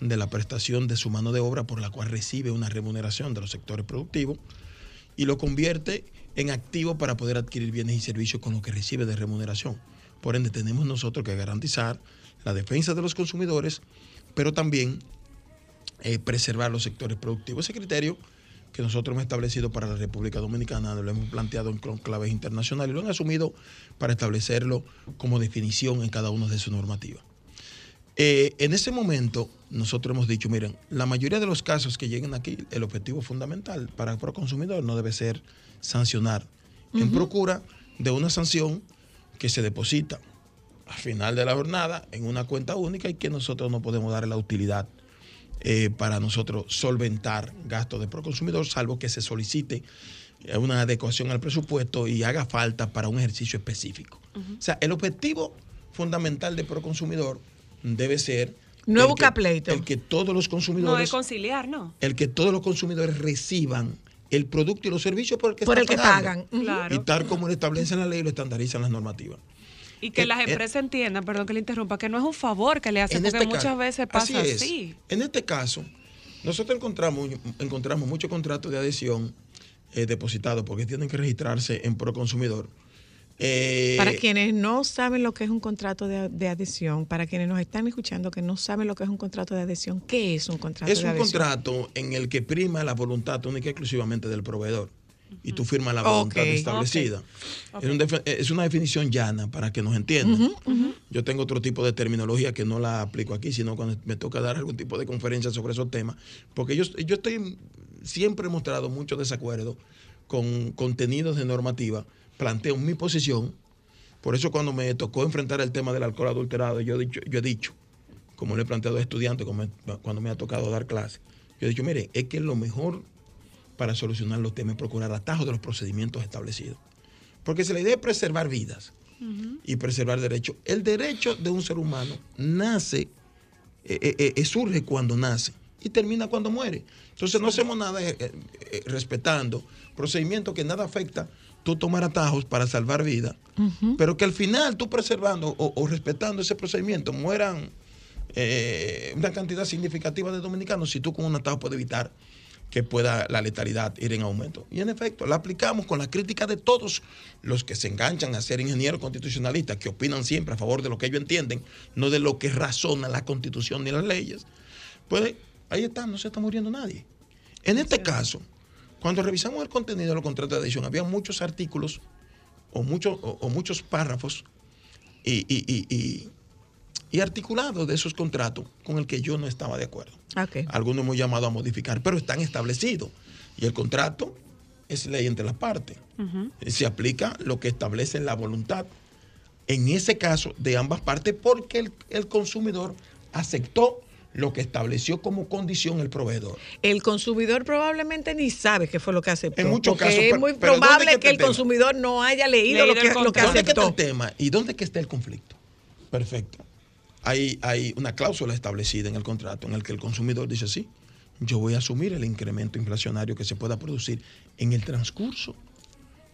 de la prestación de su mano de obra por la cual recibe una remuneración de los sectores productivos y lo convierte en activo para poder adquirir bienes y servicios con lo que recibe de remuneración. Por ende, tenemos nosotros que garantizar la defensa de los consumidores, pero también eh, preservar los sectores productivos. Ese criterio que nosotros hemos establecido para la República Dominicana, lo hemos planteado en claves internacionales y lo han asumido para establecerlo como definición en cada una de sus normativas. Eh, en ese momento, nosotros hemos dicho, miren, la mayoría de los casos que lleguen aquí, el objetivo fundamental para el consumidor no debe ser sancionar, en procura de una sanción que se deposita al final de la jornada en una cuenta única y que nosotros no podemos dar la utilidad eh, para nosotros solventar gastos de proconsumidor, salvo que se solicite eh, una adecuación al presupuesto y haga falta para un ejercicio específico. O sea, el objetivo fundamental de proconsumidor debe ser No el busca que- pleito. El que todos los No consumidores, es conciliar, ¿no? el que todos los consumidores reciban el producto y los servicios por el que, Por el que pagan. Claro. Y tal como lo establecen la ley, lo estandarizan las normativas. Y que Eh, las eh, empresas entiendan, perdón que le interrumpa, que no es un favor que le hacen, En porque este muchas caso, veces pasa es. así. En este caso, nosotros encontramos, encontramos muchos contratos de adhesión eh, depositados porque tienen que registrarse en Proconsumidor. Eh, Para quienes no saben lo que es un contrato de, de adhesión, para quienes nos están escuchando que no saben lo que es un contrato de adhesión, ¿qué es un contrato es de un adhesión? contrato en el que prima la voluntad única y exclusivamente del proveedor. Y tú firmas la voluntad establecida. Defe- es una definición llana para que nos entiendan. Yo tengo otro tipo de terminología que no la aplico aquí, sino cuando me toca dar algún tipo de conferencia sobre esos temas. Porque yo, yo estoy siempre he mostrado mucho desacuerdo con contenidos de normativa. Planteo mi posición. Por eso cuando me tocó enfrentar el tema del alcohol adulterado, yo he dicho, yo he dicho como le he planteado a estudiantes me- cuando me ha tocado dar clases, yo he dicho, mire, es que lo mejor para solucionar los temas procurar atajos de los procedimientos establecidos. Porque si la idea es preservar vidas y preservar derechos, el derecho de un ser humano nace, eh, eh, eh, surge cuando nace y termina cuando muere. Entonces no hacemos nada respetando procedimientos que nada afecta, tú tomar atajos para salvar vidas, pero que al final tú preservando o, o respetando ese procedimiento mueran eh, una cantidad significativa de dominicanos si tú con un atajo puedes evitar que pueda la letalidad ir en aumento. Y en efecto, la aplicamos con la crítica de todos los que se enganchan a ser ingenieros constitucionalistas, que opinan siempre a favor de lo que ellos entienden, no de lo que razona la constitución ni las leyes. Pues ahí está, no se está muriendo nadie. En este caso, Cuando revisamos el contenido de los contratos de adhesión, había muchos artículos o, muchos o, o muchos párrafos y, y- y- y- y articulados de esos contratos con el que yo no estaba de acuerdo. Ok. Algunos hemos llamado a modificar, pero están establecidos. Y el contrato es ley entre las partes. Se aplica lo que establece la voluntad, en ese caso, de ambas partes, porque el, el consumidor aceptó lo que estableció como condición el proveedor. El consumidor probablemente ni sabe qué fue lo que aceptó. En muchos casos, es muy pero ¿dónde probable que el consumidor no haya leído, Leído lo, que, lo que ¿Dónde que está aceptó. el tema y dónde que está el conflicto? Perfecto. Hay, hay una cláusula establecida en el contrato en el que el consumidor dice sí, yo voy a asumir el incremento inflacionario que se pueda producir en el transcurso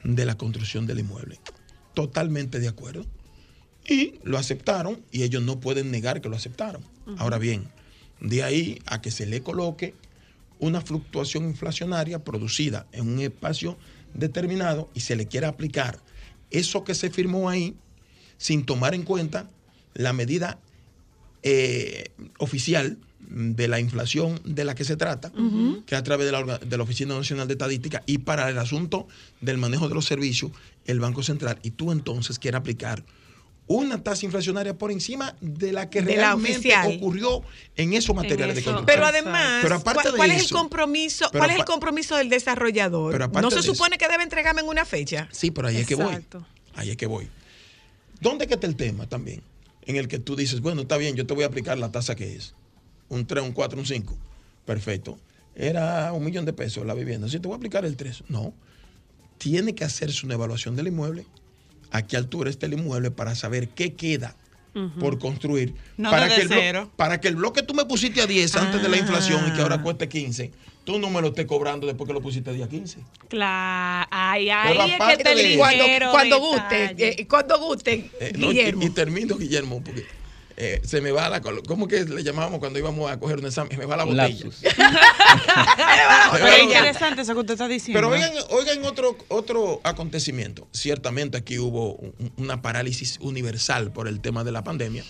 de la construcción del inmueble. Totalmente de acuerdo. Y lo aceptaron y ellos no pueden negar que lo aceptaron. Ahora bien, de ahí a que se le coloque una fluctuación inflacionaria producida en un espacio determinado y se le quiera aplicar eso que se firmó ahí sin tomar en cuenta la medida eh, oficial de la inflación de la que se trata, que es a través de la, de la Oficina Nacional de Estadística y para el asunto del manejo de los servicios, el Banco Central, y tú entonces quieres aplicar una tasa inflacionaria por encima de la que De realmente ocurrió en esos materiales de eso. construcción. Pero además, Pero aparte ¿cuál, de es el compromiso? ¿Cuál es el compromiso del desarrollador? Pero no se de eso- supone que debe entregarme en una fecha. Sí, pero ahí es que voy. Ahí es que voy. ¿Dónde que está el tema también? En el que tú dices, bueno, está bien, yo te voy a aplicar la tasa que es. Un 3, un 4, un 5. Perfecto. Era un millón de pesos la vivienda. Sí, te voy a aplicar el 3. No. Tiene que hacerse una evaluación del inmueble. ¿A qué altura está el inmueble para saber qué queda por construir? No para, que el cero. para que el bloque tú me pusiste a 10 antes de la inflación y que Ah. ahora cueste 15, tú no me lo estés cobrando después que lo pusiste a día 15. Claro, ay, ay, es que de Cuando, cuando detalle. guste, eh, cuando guste, Eh, no, y- y, termino, Guillermo, porque eh, se me va la. ¿Cómo que le llamábamos cuando íbamos a coger un examen? Se me va la botella. lapsus. Se me va Pero la es botella. interesante eso que usted está diciendo. Pero oigan, oigan otro, otro acontecimiento. Ciertamente aquí hubo un- una parálisis universal por el tema de la pandemia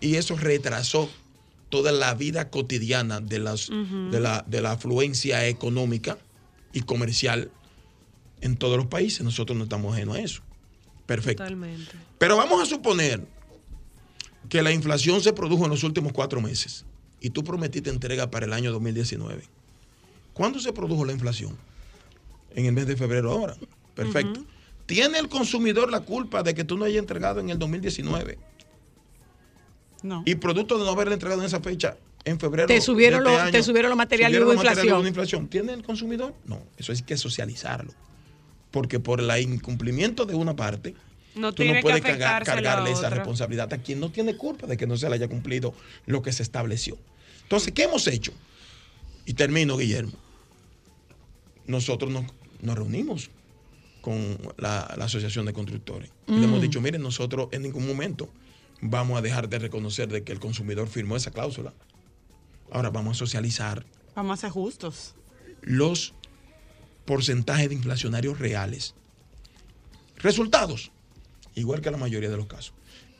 y eso retrasó toda la vida cotidiana de, las, de, la, de la afluencia económica y comercial en todos los países. Nosotros no estamos ajenos a eso. Perfecto. Totalmente. Pero vamos a suponer que la inflación se produjo en los últimos cuatro meses y tú prometiste entrega para el año 2019. ¿Cuándo se produjo la inflación? En el mes de febrero ahora. Perfecto. ¿Tiene el consumidor la culpa de que tú no hayas entregado en el 2019? No. Y producto de no haberle entregado en esa fecha, en febrero. Te subieron de este los- te subieron los materiales y subieron hubo inflación. inflación. ¿Tiene el consumidor? No, eso hay que socializarlo. Porque por el incumplimiento de una parte, No tú no puedes cargar- cargarle esa responsabilidad a quien no tiene culpa de que no se le haya cumplido lo que se estableció. Entonces, ¿qué hemos hecho? Y termino, Guillermo. Nosotros nos, nos reunimos con la, la Asociación de Constructores. Y le Mm. hemos dicho, miren, nosotros en ningún momento vamos a dejar de reconocer de que el consumidor firmó esa cláusula. Ahora vamos a socializar Vamos a ser justos. los porcentajes de inflacionarios reales. Resultados, igual que la mayoría de los casos.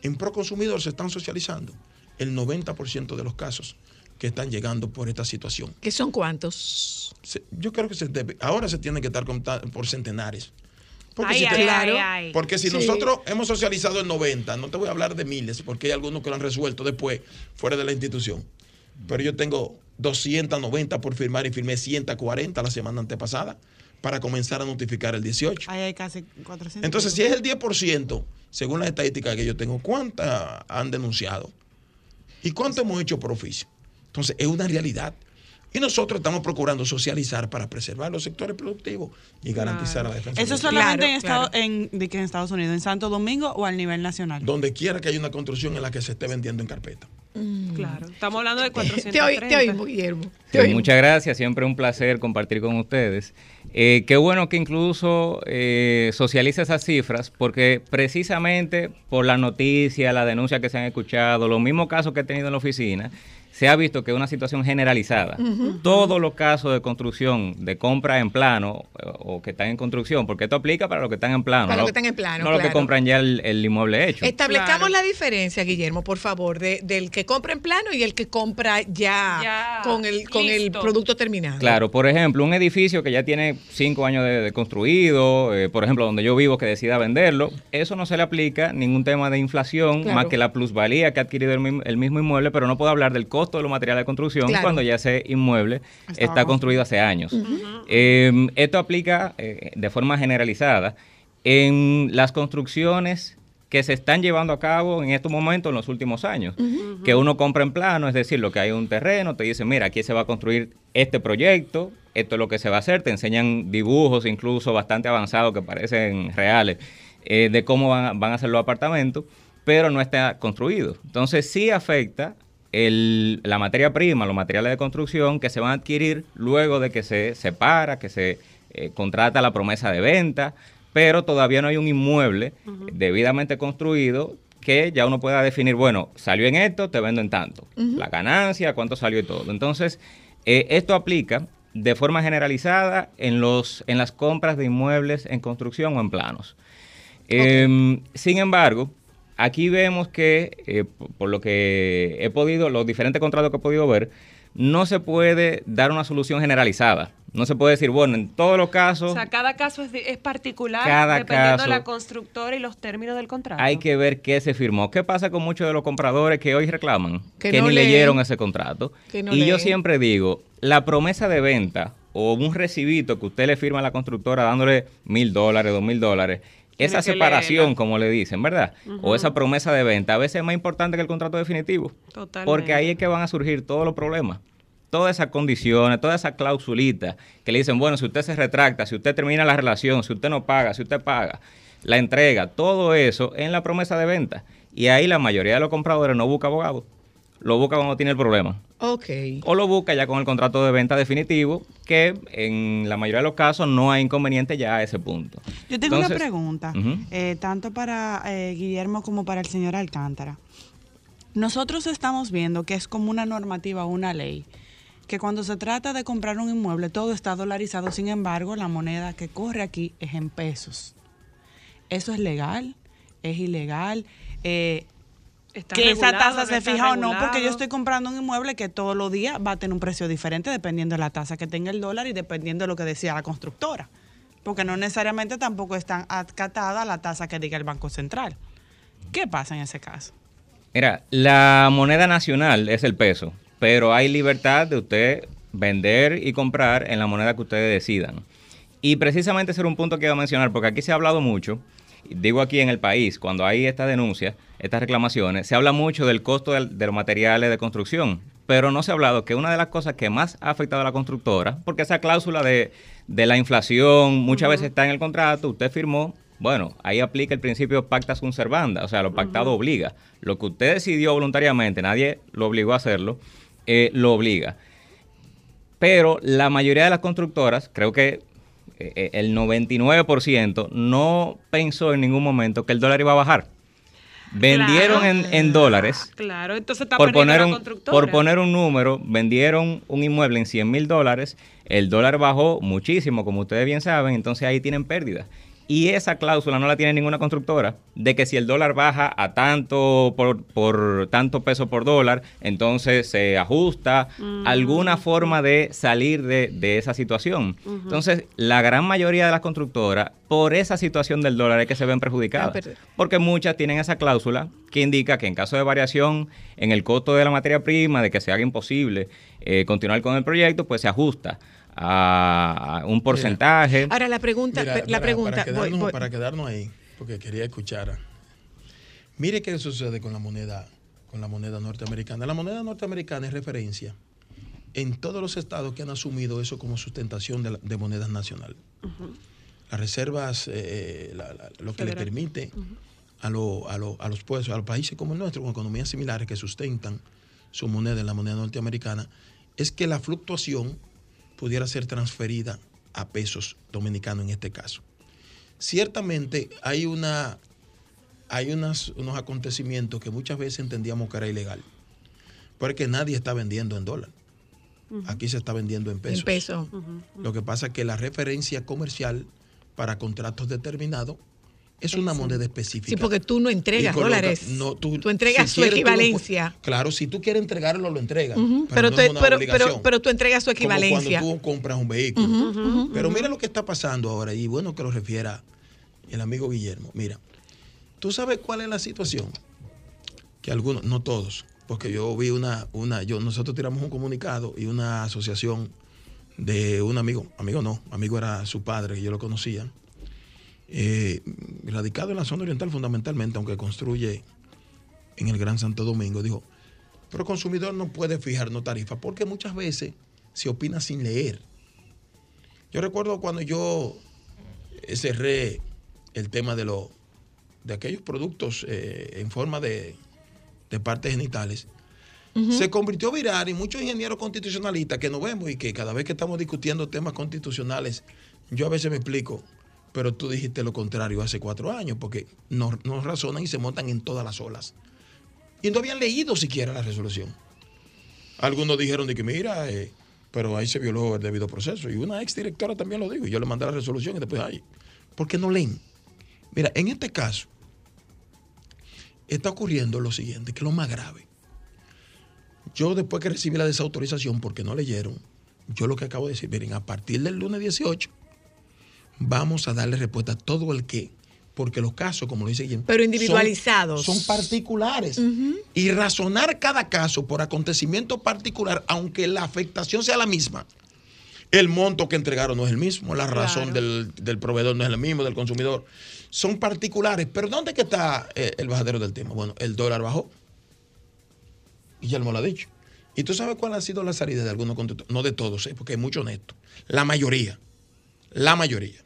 En Proconsumidor se están socializando el 90% de los casos que están llegando por esta situación. ¿Qué son cuántos? Se- yo creo que se debe- ahora se tiene que estar por centenares. Porque, Ay, si ay, te- ay, ay. porque si Sí. nosotros hemos socializado el 90, no te voy a hablar de miles, porque hay algunos que lo han resuelto después fuera de la institución. Pero yo tengo 290 por firmar y firmé 140 la semana antepasada para comenzar a notificar el 18. Ahí hay casi 400. Entonces, si es el 10%, según las estadísticas que yo tengo, ¿cuántas han denunciado? ¿Y cuánto hemos hecho por oficio? Entonces, es una realidad. Y nosotros estamos procurando socializar para preservar los sectores productivos y garantizar la defensa. Eso solamente Claro, en, Estado- claro. en, de que en Estados Unidos, en Santo Domingo o al nivel nacional. Donde quiera que haya una construcción en la que se esté vendiendo en carpeta. Claro. Estamos hablando de 430. Te, oí- te oímos, Guillermo. Te Sí, oímos. muchas gracias, siempre un placer compartir con ustedes. Eh, qué bueno que incluso eh, socialice esas cifras, porque precisamente por la noticia, la denuncia que se han escuchado, los mismos casos que he tenido en la oficina, se ha visto que es una situación generalizada. Todos los casos de construcción, de compra en plano eh, o que están en construcción, porque esto aplica para los que están en plano. Para los que están en plano, No los que claro. compran ya el, el inmueble hecho. Establezcamos la diferencia, Guillermo, por favor, de- del que compra en plano y el que compra ya, Ya, con, el, con el producto terminado. Claro, por ejemplo, un edificio que ya tiene cinco años de, de construido, eh, por ejemplo, donde yo vivo que decida venderlo, eso no se le aplica ningún tema de inflación, Claro. más que la plusvalía que ha adquirido el, el mismo inmueble, pero no puedo hablar del costo de los materiales de construcción Claro. cuando ya ese inmueble está construido hace años. Eh, esto aplica eh, de forma generalizada en las construcciones que se están llevando a cabo en estos momentos en los últimos años. Que uno compra en plano, es decir, lo que hay un terreno, te dicen, mira, aquí se va a construir este proyecto, esto es lo que se va a hacer, te enseñan dibujos incluso bastante avanzados que parecen reales eh, de cómo van a, van a ser los apartamentos, pero no está construido. Entonces sí afecta el- la materia prima, los materiales de construcción que se van a adquirir luego de que se separa, que se eh, contrata la promesa de venta, pero todavía no hay un inmueble debidamente construido que ya uno pueda definir, bueno, salió en esto, te vendo en tanto. La ganancia, cuánto salió y todo. Entonces, eh, esto aplica de forma generalizada en, los, en las compras de inmuebles en construcción o en planos. Em, sin embargo, aquí vemos que, eh, por, lo que he podido, los diferentes contratos que he podido ver, no se puede dar una solución generalizada. No se puede decir, bueno, en todos los casos O sea, cada caso es, particular Cada dependiendo caso. de la constructora y los términos del contrato. hay que ver qué se firmó. ¿Qué pasa con muchos de los compradores que hoy reclaman? Que Que, no ni leen. leyeron ese contrato. Que no y yo siempre digo, la promesa de venta o un recibito que usted le firma a la constructora dándole mil dólares, dos mil dólares, esa separación, como le dicen, ¿verdad? O esa promesa de venta, a veces es más importante que el contrato definitivo. Totalmente. Porque ahí es que van a surgir todos los problemas. Todas esas condiciones, todas esas clausulitas que le dicen, bueno, si usted se retracta, si usted termina la relación, si usted no paga, si usted paga, la entrega, todo eso en la promesa de venta. Y ahí la mayoría de los compradores no busca abogado, lo busca cuando tiene el problema. Ok. O lo busca ya con el contrato de venta definitivo, que en la mayoría de los casos no hay inconveniente ya a ese punto. Yo tengo una pregunta, eh, tanto para eh, Guillermo como para el señor Alcántara. Nosotros estamos viendo que es como una normativa, una ley, que cuando se trata de comprar un inmueble todo está dolarizado, sin embargo la moneda que corre aquí es en pesos. ¿Eso es legal? ¿Es ilegal? Eh, que esa tasa se está fija o no, porque yo estoy comprando un inmueble que todos los días va a tener un precio diferente dependiendo de la tasa que tenga el dólar y dependiendo de lo que decía la constructora. Porque no necesariamente tampoco están acatada a la tasa que diga el Banco Central. ¿Qué pasa en ese caso? Mira, la moneda nacional es el peso, pero hay libertad de usted vender y comprar en la moneda que ustedes decidan. Y precisamente ese era un punto que iba a mencionar, porque aquí se ha hablado mucho, digo aquí en el país, cuando hay esta denuncia, estas reclamaciones, se habla mucho del costo de los materiales de construcción, pero no se ha hablado que una de las cosas que más ha afectado a la constructora, porque esa cláusula de, de la inflación muchas veces está en el contrato, usted firmó, bueno, ahí aplica el principio pacta sunt servanda, o sea, lo pactado obliga. Lo que usted decidió voluntariamente, nadie lo obligó a hacerlo, eh, lo obliga. Pero la mayoría de las constructoras, creo que el 99%, no pensó en ningún momento que el dólar iba a bajar. Vendieron en, en dólares. Claro, entonces está Por poner, un, por poner un número, vendieron un inmueble en 100 mil dólares, el dólar bajó muchísimo, como ustedes bien saben, entonces ahí tienen pérdidas. Y esa cláusula no la tiene ninguna constructora, de que si el dólar baja a tanto por, por tanto peso por dólar, entonces se ajusta, alguna forma de salir de, de esa situación. Entonces, la gran mayoría de las constructoras, por esa situación del dólar, es que se ven perjudicadas. Porque muchas tienen esa cláusula que indica que en caso de variación en el costo de la materia prima, de que se haga imposible eh, continuar con el proyecto, pues se ajusta a un porcentaje. Ahora la pregunta, Mira, la mira, pregunta, para, quedarnos, voy- para quedarnos ahí, porque quería escuchar. Mire qué sucede con la moneda, con la moneda norteamericana. La moneda norteamericana es referencia en todos los estados que han asumido eso como sustentación de, la- de monedas nacional. Las reservas, eh, la- la- lo que le permite a, lo- a, lo- a los pueblos, a los países como el nuestro, con economías similares que sustentan su moneda en la moneda norteamericana, es que la fluctuación pudiera ser transferida a pesos dominicanos en este caso. Ciertamente hay una hay unas- unos acontecimientos que muchas veces entendíamos que era ilegal. Porque nadie está vendiendo en dólar. Aquí se está vendiendo en pesos. En peso. Lo que pasa es que la referencia comercial para contratos determinados es una moneda específica. Sí, porque tú no entregas dólares. no, tú, tú entregas si su quieres, tú equivalencia. claro, si tú quieres entregarlo, lo entregas. Pero, pero, no tú- es una pero, obligación. pero, pero tú entregas su equivalencia. Como cuando tú compras un vehículo. Pero mira lo que está pasando ahora, y bueno que lo refiera el amigo Guillermo. Mira, ¿tú sabes cuál es la situación? Que algunos, no todos, porque yo vi una, una, yo, nosotros tiramos un comunicado y una asociación de un amigo, amigo no, amigo era su padre, que yo lo conocía, eh, radicado en la zona oriental fundamentalmente, aunque construye en el Gran Santo Domingo, dijo, pero el consumidor no puede fijar no tarifa porque muchas veces se opina sin leer. Yo recuerdo cuando yo eh, cerré el tema de, lo, de aquellos productos eh, en forma de, de partes genitales, se convirtió viral y muchos ingenieros constitucionalistas que nos vemos y que cada vez que estamos discutiendo temas constitucionales, yo a veces me explico, pero tú dijiste lo contrario hace cuatro años, porque no, no razonan y se montan en todas las olas. Y no habían leído siquiera la resolución. Algunos dijeron de que mira, eh, pero ahí se violó el debido proceso. Y una ex directora también lo dijo. Y yo le mandé la resolución y después, ay, ¿por qué no leen? Mira, en este caso está ocurriendo lo siguiente, que es lo más grave. Yo después que recibí la desautorización porque no leyeron, yo lo que acabo de decir, miren, a partir del lunes 18 vamos a darle respuesta a todo el que, porque los casos, como lo dice Guillermo, Pero individualizados. Son, particulares. Y razonar cada caso por acontecimiento particular, aunque la afectación sea la misma. El monto que entregaron no es el mismo, la razón del, del proveedor no es el mismo, del consumidor. Son particulares. Pero ¿dónde que está eh, el bajadero del tema? Bueno, el dólar bajó. Guillermo lo ha dicho. ¿Y tú sabes cuál ha sido la salida de algunos conductores? No de todos, ¿eh? porque hay mucho honesto. La mayoría. La mayoría.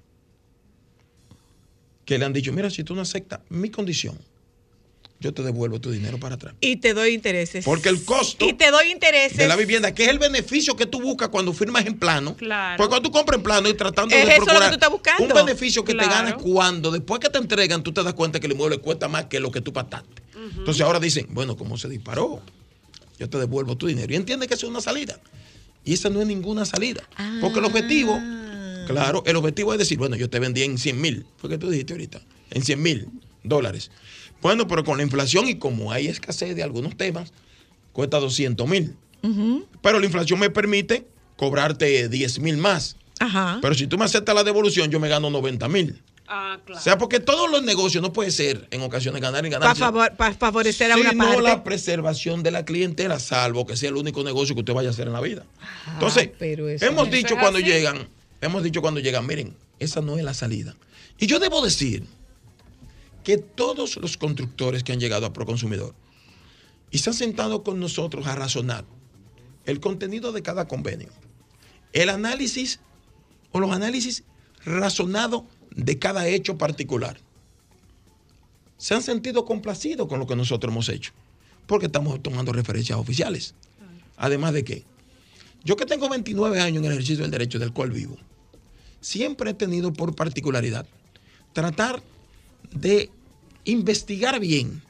Que le han dicho, mira, si tú no aceptas mi condición, yo te devuelvo tu dinero para atrás. Y te doy intereses. Porque el costo Y te doy intereses. de la vivienda, que es el beneficio que tú buscas cuando firmas en plano. Claro. Porque cuando tú compras en plano y tratando Es de eso lo que procurar tú estás buscando. un beneficio que Claro. te ganas cuando después que te entregan tú te das cuenta que el inmueble cuesta más que lo que tú pataste. Entonces ahora dicen, bueno, como se disparó, yo te devuelvo tu dinero. Y entiende que eso es una salida. Y esa no es ninguna salida. Porque el objetivo, Ah. Claro, el objetivo es decir, bueno, yo te vendí en 100 mil, fue que tú dijiste ahorita, en 100 mil dólares. Bueno, pero con la inflación y como hay escasez de algunos temas, cuesta 200 mil. Pero la inflación me permite cobrarte 10 mil más. Ajá. Pero si tú me aceptas la devolución, yo me gano 90 mil. Ah, claro. O sea, porque todos los negocios no puede ser en ocasiones ganar y ganar. Para favorecer a una sino parte. la preservación de la clientela, salvo que sea el único negocio que usted vaya a hacer en la vida. Entonces, Ah, pero eso hemos dicho cuando así. llegan, hemos dicho cuando llegan, miren, esa no es la salida. Y yo debo decir que todos los constructores que han llegado a Proconsumidor y se han sentado con nosotros a razonar el contenido de cada convenio, el análisis o los análisis razonados de cada hecho particular, se han sentido complacidos con lo que nosotros hemos hecho, porque estamos tomando referencias oficiales. Además de que, yo que tengo 29 años en el ejercicio del derecho del cual vivo, siempre he tenido por particularidad tratar de investigar bien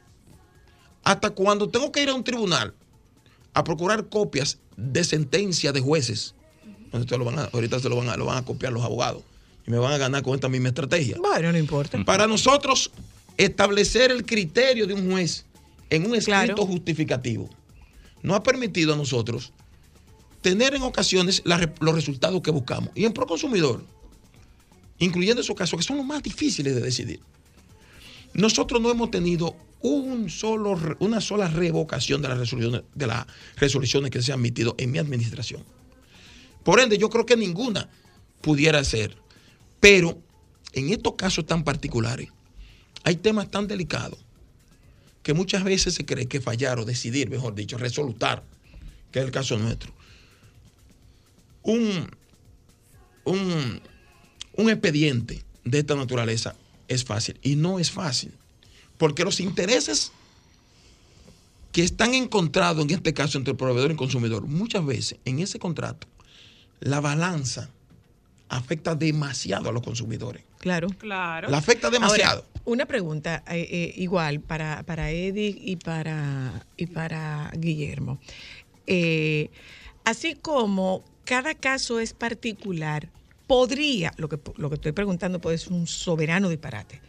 hasta cuando tengo que ir a un tribunal a procurar copias de sentencias de jueces. Lo van a- ahorita se lo van, a, lo van a copiar los abogados y me van a ganar con esta misma estrategia. Bueno, no importa. Para nosotros establecer el criterio de un juez en un escrito Claro. justificativo no ha permitido a nosotros tener en ocasiones la los resultados que buscamos. Y en Proconsumidor, incluyendo esos casos que son los más difíciles de decidir, nosotros no hemos tenido un solo, una sola revocación de las resoluciones, de las resoluciones que se han emitido en mi administración. Por ende, yo creo que ninguna pudiera ser. Pero en estos casos tan particulares, hay temas tan delicados que muchas veces se cree que fallar o decidir, mejor dicho, resolutar, que es el caso nuestro. Un, un, un expediente de esta naturaleza es fácil y no es fácil, porque los intereses que están encontrados en este caso entre el proveedor y el consumidor, muchas veces en ese contrato, la balanza afecta demasiado a los consumidores. Claro. Claro. La afecta demasiado. Una pregunta eh, eh, igual para, para Eddie y para, y para Guillermo. Eh, así como cada caso es particular, podría, lo que, lo que estoy preguntando puede ser un soberano disparate,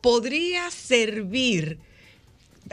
podría servir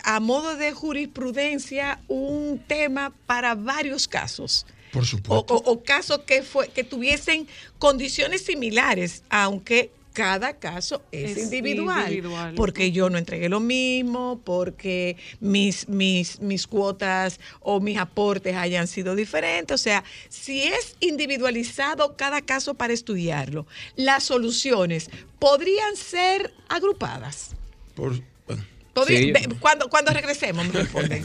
a modo de jurisprudencia un tema para varios casos. Por O, supuesto. o- o casos que, fue, que tuviesen condiciones similares, aunque cada caso es, Es individual, individual. Porque yo no entregué lo mismo, porque mis, mis, mis cuotas o mis aportes hayan sido diferentes. O sea, si es individualizado cada caso para estudiarlo, las soluciones podrían ser agrupadas. Por- bueno, Podría- Sí. de- cuando, cuando regresemos, me responden.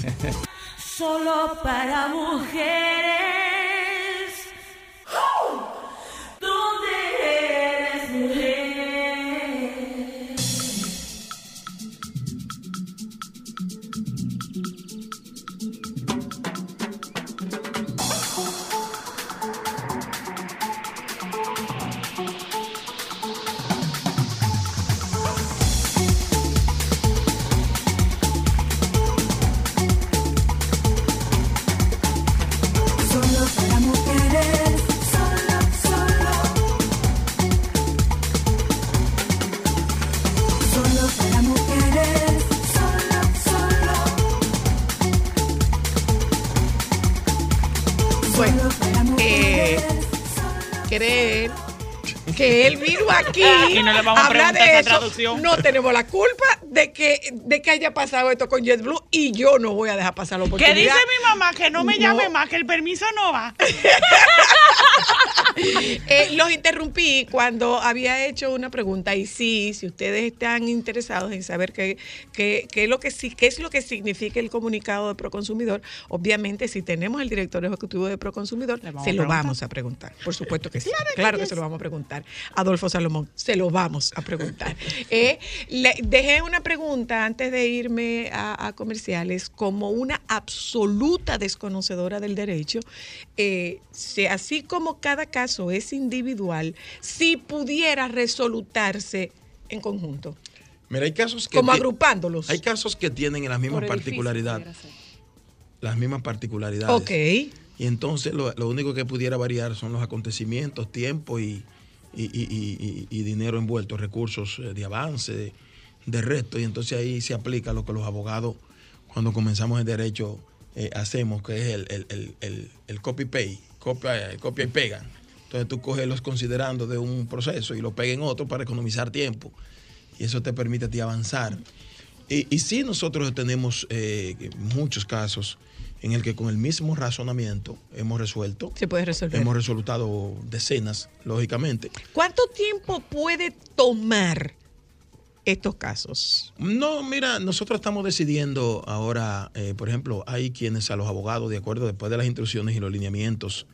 Solo para mujeres. ¿Dónde Para eh, creer que él vino aquí Y no le vamos a hablar preguntar de eso. traducción. No tenemos la culpa de que, de que haya pasado esto con JetBlue y yo no voy a dejar pasar la Que oportunidad. dice mi mamá que no me No. llame más, que el permiso no va. Eh, los interrumpí cuando había hecho una pregunta y sí, si ustedes están interesados en saber qué, qué, qué es lo que qué es lo que significa el comunicado de Proconsumidor, obviamente si tenemos el director ejecutivo de Proconsumidor, se lo vamos a preguntar. Por supuesto que sí. Claro, que, se lo vamos a preguntar. Adolfo Salomón, se lo vamos a preguntar. Eh, le- dejé una pregunta antes de irme a, a comerciales como una absoluta desconocedora del derecho. Eh, si así como cada caso es individual, si pudiera resolutarse en conjunto, Mira, hay casos que. como agrupándolos. Hay casos que tienen las mismas particularidades. Las mismas particularidades. Ok. Y entonces lo, lo único que pudiera variar son los acontecimientos, tiempo y, y- y- y- y- y dinero envuelto, recursos eh, de avance, de, de resto. Y entonces ahí se aplica lo que los abogados, cuando comenzamos el derecho, eh, hacemos, que es el, el, el, el- el copy-pay, copia, copia y pega. Entonces tú coges los considerando de un proceso y lo pegas en otro para economizar tiempo. Y eso te permite a ti avanzar. Y, y sí, nosotros tenemos eh, muchos casos en el que con el mismo razonamiento hemos resuelto. Se puede resolver. Hemos resuelto decenas, lógicamente. ¿Cuánto tiempo puede tomar estos casos? No, mira, nosotros estamos decidiendo ahora, eh, por ejemplo, hay quienes a los abogados, de acuerdo después de las instrucciones y los lineamientos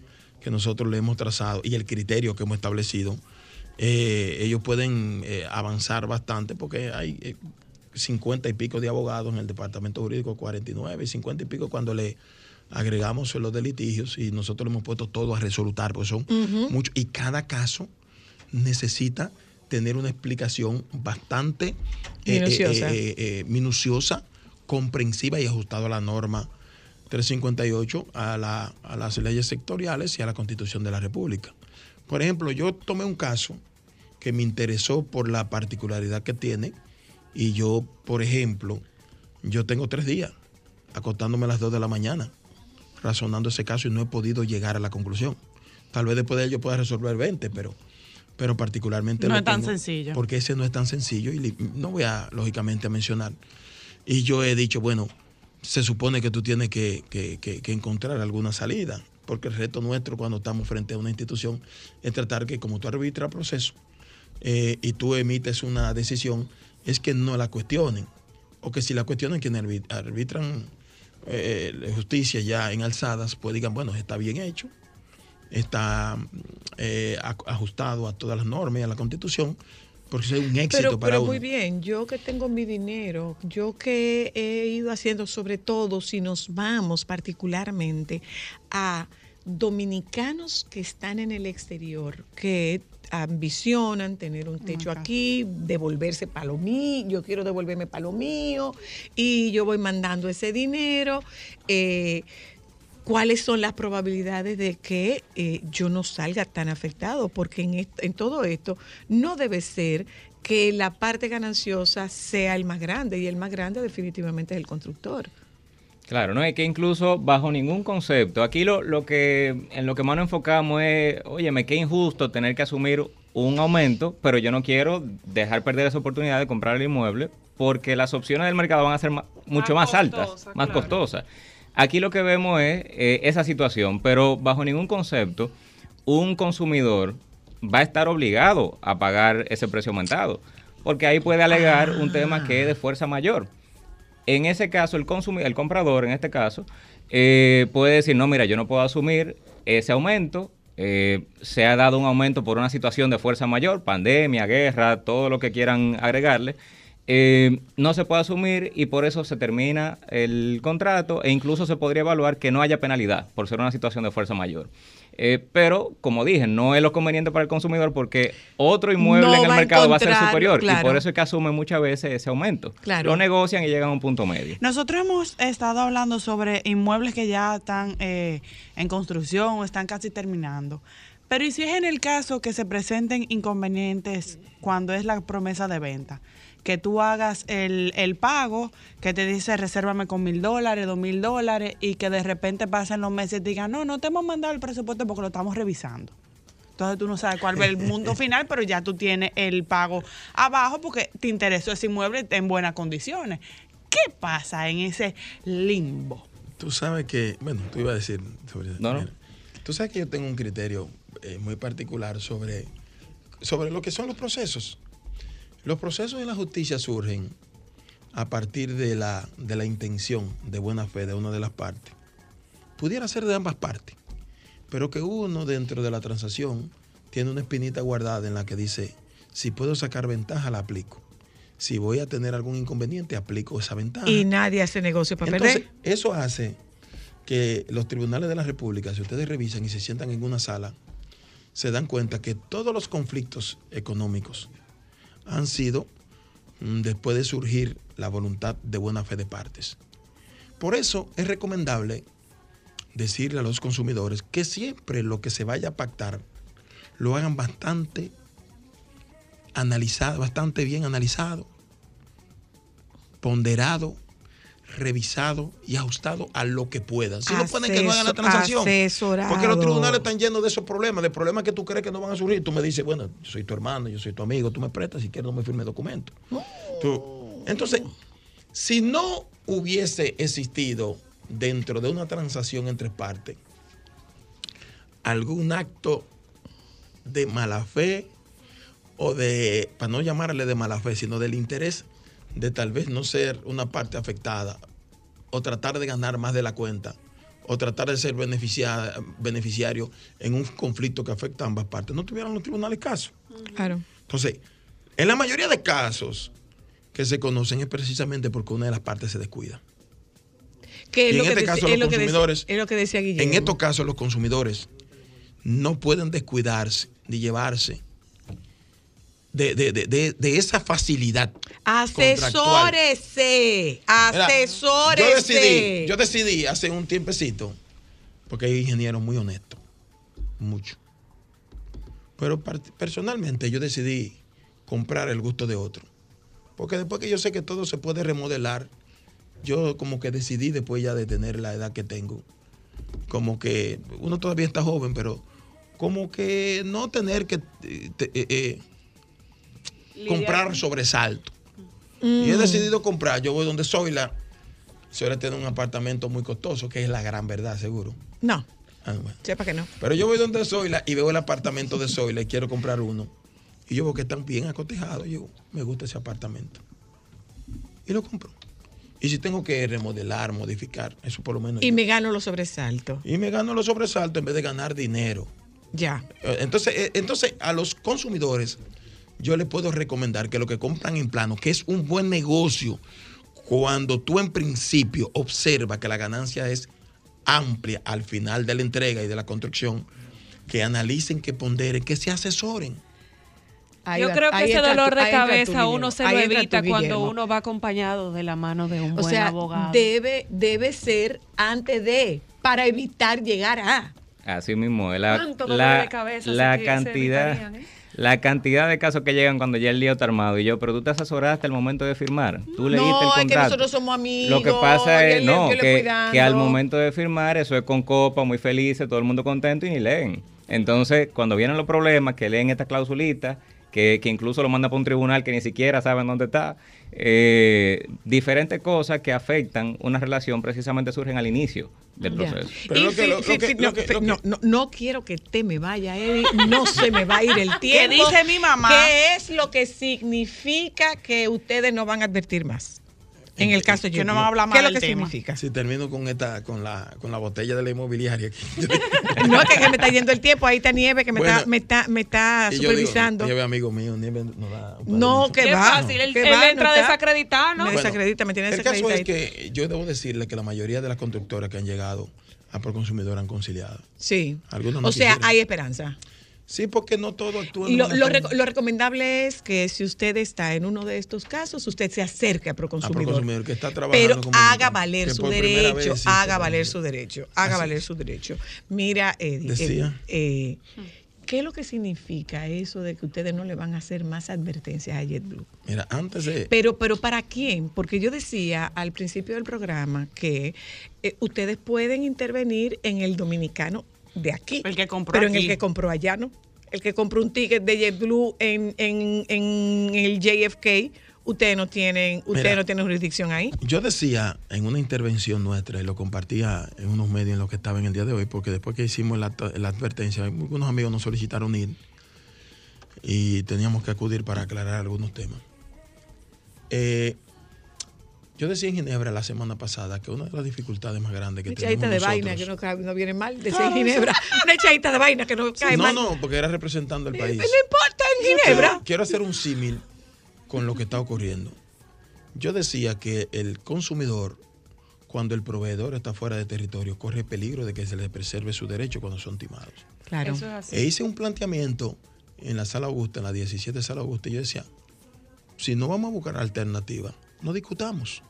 que nosotros le hemos trazado y el criterio que hemos establecido, eh, ellos pueden eh, avanzar bastante porque hay eh, 50 y pico de abogados en el departamento jurídico, 49 y 50 y pico cuando le agregamos los de litigios y nosotros le hemos puesto todo a resolutar, porque son muchos y cada caso necesita tener una explicación bastante eh, Minuciosa. minuciosa, comprensiva y ajustada a la norma 358, a, la- a las leyes sectoriales y a la Constitución de la República. Por ejemplo, yo tomé un caso que me interesó por la particularidad que tiene y yo, por ejemplo, yo tengo tres días acostándome a las 2 de la mañana razonando ese caso y no he podido llegar a la conclusión. Tal vez después de ello pueda resolver 20, pero, pero particularmente... No lo es tan sencillo. Porque ese no es tan sencillo y no voy a, lógicamente, a mencionar. Y yo he dicho, bueno, se supone que tú tienes que, que- que- encontrar alguna salida, porque el reto nuestro cuando estamos frente a una institución es tratar que como tú arbitras proceso eh, y tú emites una decisión, es que no la cuestionen, o que si la cuestionan quienes arbi- arbitran eh, justicia ya en alzadas, pues digan, bueno, está bien hecho, está eh, ajustado a todas las normas y a la constitución, porque es un éxito Pero, para pero uno. muy bien, yo que tengo mi dinero, yo que he ido haciendo, sobre todo si nos vamos particularmente a dominicanos que están en el exterior, que ambicionan tener un techo acá. aquí, devolverse para lo mío, yo quiero devolverme para lo mío, y yo voy mandando ese dinero. eh, ¿Cuáles son las probabilidades de que eh, yo no salga tan afectado? Porque en, est- en todo esto no debe ser que la parte gananciosa sea el más grande, y el más grande definitivamente es el constructor. Claro, no es que incluso bajo ningún concepto, aquí lo, lo que en lo que más nos enfocamos es, oye, me queda injusto tener que asumir un aumento, pero yo no quiero dejar perder esa oportunidad de comprar el inmueble porque las opciones del mercado van a ser mucho más, altas, costosa, más claro. costosas. Aquí lo que vemos es eh, esa situación, pero bajo ningún concepto un consumidor va a estar obligado a pagar ese precio aumentado, porque ahí puede alegar un tema que es de fuerza mayor. En ese caso, el consumidor, el comprador, en este caso, eh, puede decir, no, mira, yo no puedo asumir ese aumento. eh, se ha dado un aumento por una situación de fuerza mayor, pandemia, guerra, todo lo que quieran agregarle. Eh, no se puede asumir y por eso se termina el contrato e incluso se podría evaluar que no haya penalidad por ser una situación de fuerza mayor. Eh, pero, como dije, no es lo conveniente para el consumidor porque otro inmueble No en el va mercado va a ser superior y por eso es que asumen muchas veces ese aumento. Claro. Lo negocian y llegan a un punto medio. Nosotros hemos estado hablando sobre inmuebles que ya están eh, en construcción o están casi terminando. Pero ¿y si es en el caso que se presenten inconvenientes cuando es la promesa de venta? Que tú hagas el, el pago, que te dice resérvame con mil dólares, dos mil dólares, y que de repente pasen los meses y te digan, no, no te hemos mandado el presupuesto porque lo estamos revisando. Entonces tú no sabes cuál va el mundo final, pero ya tú tienes el pago abajo porque te interesó ese inmueble en buenas condiciones. ¿Qué pasa en ese limbo? Tú sabes que, bueno, tú ibas a decir sobre No, no. mira, Tú sabes que yo tengo un criterio eh, muy particular sobre, sobre lo que son los procesos. Los procesos en la justicia surgen a partir de la, de la intención de buena fe de una de las partes. Pudiera ser de ambas partes, pero que uno dentro de la transacción tiene una espinita guardada en la que dice, si puedo sacar ventaja, la aplico. Si voy a tener algún inconveniente, aplico esa ventaja. Y nadie hace negocio para Entonces, perder. eso hace que los tribunales de la República, si ustedes revisan y se sientan en una sala, se dan cuenta que todos los conflictos económicos han sido mm, después de surgir la voluntad de buena fe de partes. Por eso es recomendable decirle a los consumidores que siempre lo que se vaya a pactar lo hagan bastante analizado, bastante bien analizado, ponderado, revisado y ajustado a lo que puedan. Si no pueden que no hagan la transacción. asesorado. Porque los tribunales están llenos de esos problemas, de problemas que tú crees que no van a surgir. Tú me dices, bueno, yo soy tu hermano, yo soy tu amigo, tú me prestas, si quieres no me firme documento. Tú- entonces, si no hubiese existido dentro de una transacción entre partes algún acto de mala fe o de, para no llamarle de mala fe, sino del interés de tal vez no ser una parte afectada o tratar de ganar más de la cuenta o tratar de ser beneficiada- beneficiario en un conflicto que afecta a ambas partes, no tuvieran los tribunales caso. Claro. Entonces, en la mayoría de casos que se conocen es precisamente porque una de las partes se descuida. Que es Y lo en que este caso es los lo que dec- consumidores- es lo que decía Guillermo. En estos casos los consumidores no pueden descuidarse ni llevarse de, de- de- de- esa facilidad. Asesórese, asesórese. Yo decidí, yo decidí hace un tiempecito, porque hay ingenieros muy honestos, mucho. Pero personalmente yo decidí comprar el gusto de otro. Porque después que yo sé que todo se puede remodelar, yo como que decidí después ya de tener la edad que tengo, como que uno todavía está joven, pero como que no tener que eh, te- eh, eh, comprar sobresalto. Y he decidido comprar. Yo voy donde Zoila. Zoila tiene un apartamento muy costoso, que es la gran verdad, seguro. No, Ah, bueno. sepa que no. Pero yo voy donde Zoila y veo el apartamento de Zoila y quiero comprar uno. Y yo veo que están bien acotejados. Yo, me gusta ese apartamento. Y lo compro. Y si tengo que remodelar, modificar, eso por lo menos. Y yo- me gano los sobresaltos. y me gano los sobresaltos en vez de ganar dinero. Ya. Eh, Entonces, eh, entonces, a los consumidores, yo les puedo recomendar que lo que compran en plano, que es un buen negocio, cuando tú en principio observas que la ganancia es amplia al final de la entrega y de la construcción, que analicen, que ponderen, que se asesoren. Ahí Yo va- creo que ese entra dolor de cabeza uno se lo evita cuando uno va acompañado de la mano de un O buen sea, abogado. debe, debe ser antes de, para evitar llegar a. Así mismo, es la, ¿Cuánto dolor la, de cabeza la cantidad, evitarían, eh? La cantidad de casos que llegan cuando ya el lío está armado y yo, pero tú te asesoraste al momento de firmar, tú leíste no, el es que contrato. nosotros somos amigos. Lo que pasa es no, que, que al momento de firmar eso es con copa, muy felices, todo el mundo contento y ni leen. Entonces, cuando vienen los problemas, que leen esta clausulita, que, que incluso lo manda para un tribunal que ni siquiera saben dónde está, eh, diferentes cosas que afectan una relación precisamente surgen al inicio del proceso. No, quiero que te me vaya, Eddie. No se me va a ir el tiempo. dice mi mamá? ¿Qué es lo que significa que ustedes no van a advertir más? En el caso de Que no Jet van a Blue. hablar más ¿Qué es lo del que tema. significa? Si termino con esta, con la, con la botella de la inmobiliaria. No es que, que me está yendo el tiempo. Ahí está Nieve que me, Bueno, está, me está, me está Y yo digo, supervisando. Nieve, amigo mío, Nieve no da no, que Qué va. fácil, él- que él va, entra no desacreditado, ¿no? Me Bueno, desacredita, me tiene El caso es que yo debo decirle que la mayoría de las constructoras que han llegado a Proconsumidor han conciliado. Sí. Algunos no o sea, quisieron. hay esperanza. Sí, porque no todo actúa. Lo, lo reco- lo recomendable es que si usted está en uno de estos casos, usted se acerque a Proconsumidor. A Proconsumidor, que está trabajando Pero como haga valer su derecho, vez sí haga valer su derecho, haga Así valer su derecho. Mira, Eddie, Decía. eh, eh, ¿qué es lo que significa eso de que ustedes no le van a hacer más advertencias a JetBlue? Mira, antes de. Pero, pero ¿para quién? Porque yo decía al principio del programa que eh, ustedes pueden intervenir en el dominicano de aquí. El que compró Pero en el que compró allá, ¿no? El que compró un ticket de JetBlue en, en, en el JFK, ustedes no tienen, ustedes Mira. no tienen jurisdicción ahí. Yo decía en una intervención nuestra, y lo compartía en unos medios en los que estaba en el día de hoy, porque después que hicimos la, la advertencia, algunos amigos nos solicitaron ir y teníamos que acudir para aclarar algunos temas. Eh, yo decía en Ginebra la semana pasada que una de las dificultades más grandes que Una tenemos echadita de vaina nosotros- que no, cae- no viene mal, de ser Ginebra. Una echadita de vaina que no cae no, mal. no, porque era representando el Eh, país. No importa, en Ginebra. Quiero, quiero hacer un símil con lo que está ocurriendo. Yo decía que el consumidor, cuando el proveedor está fuera de territorio, corre peligro de que se le preserve su derecho cuando son timados. Claro. Eso es así. E hice un planteamiento en la sala Augusta, en la 17 sala Augusta, y yo decía, si no vamos a buscar alternativas, no discutamos.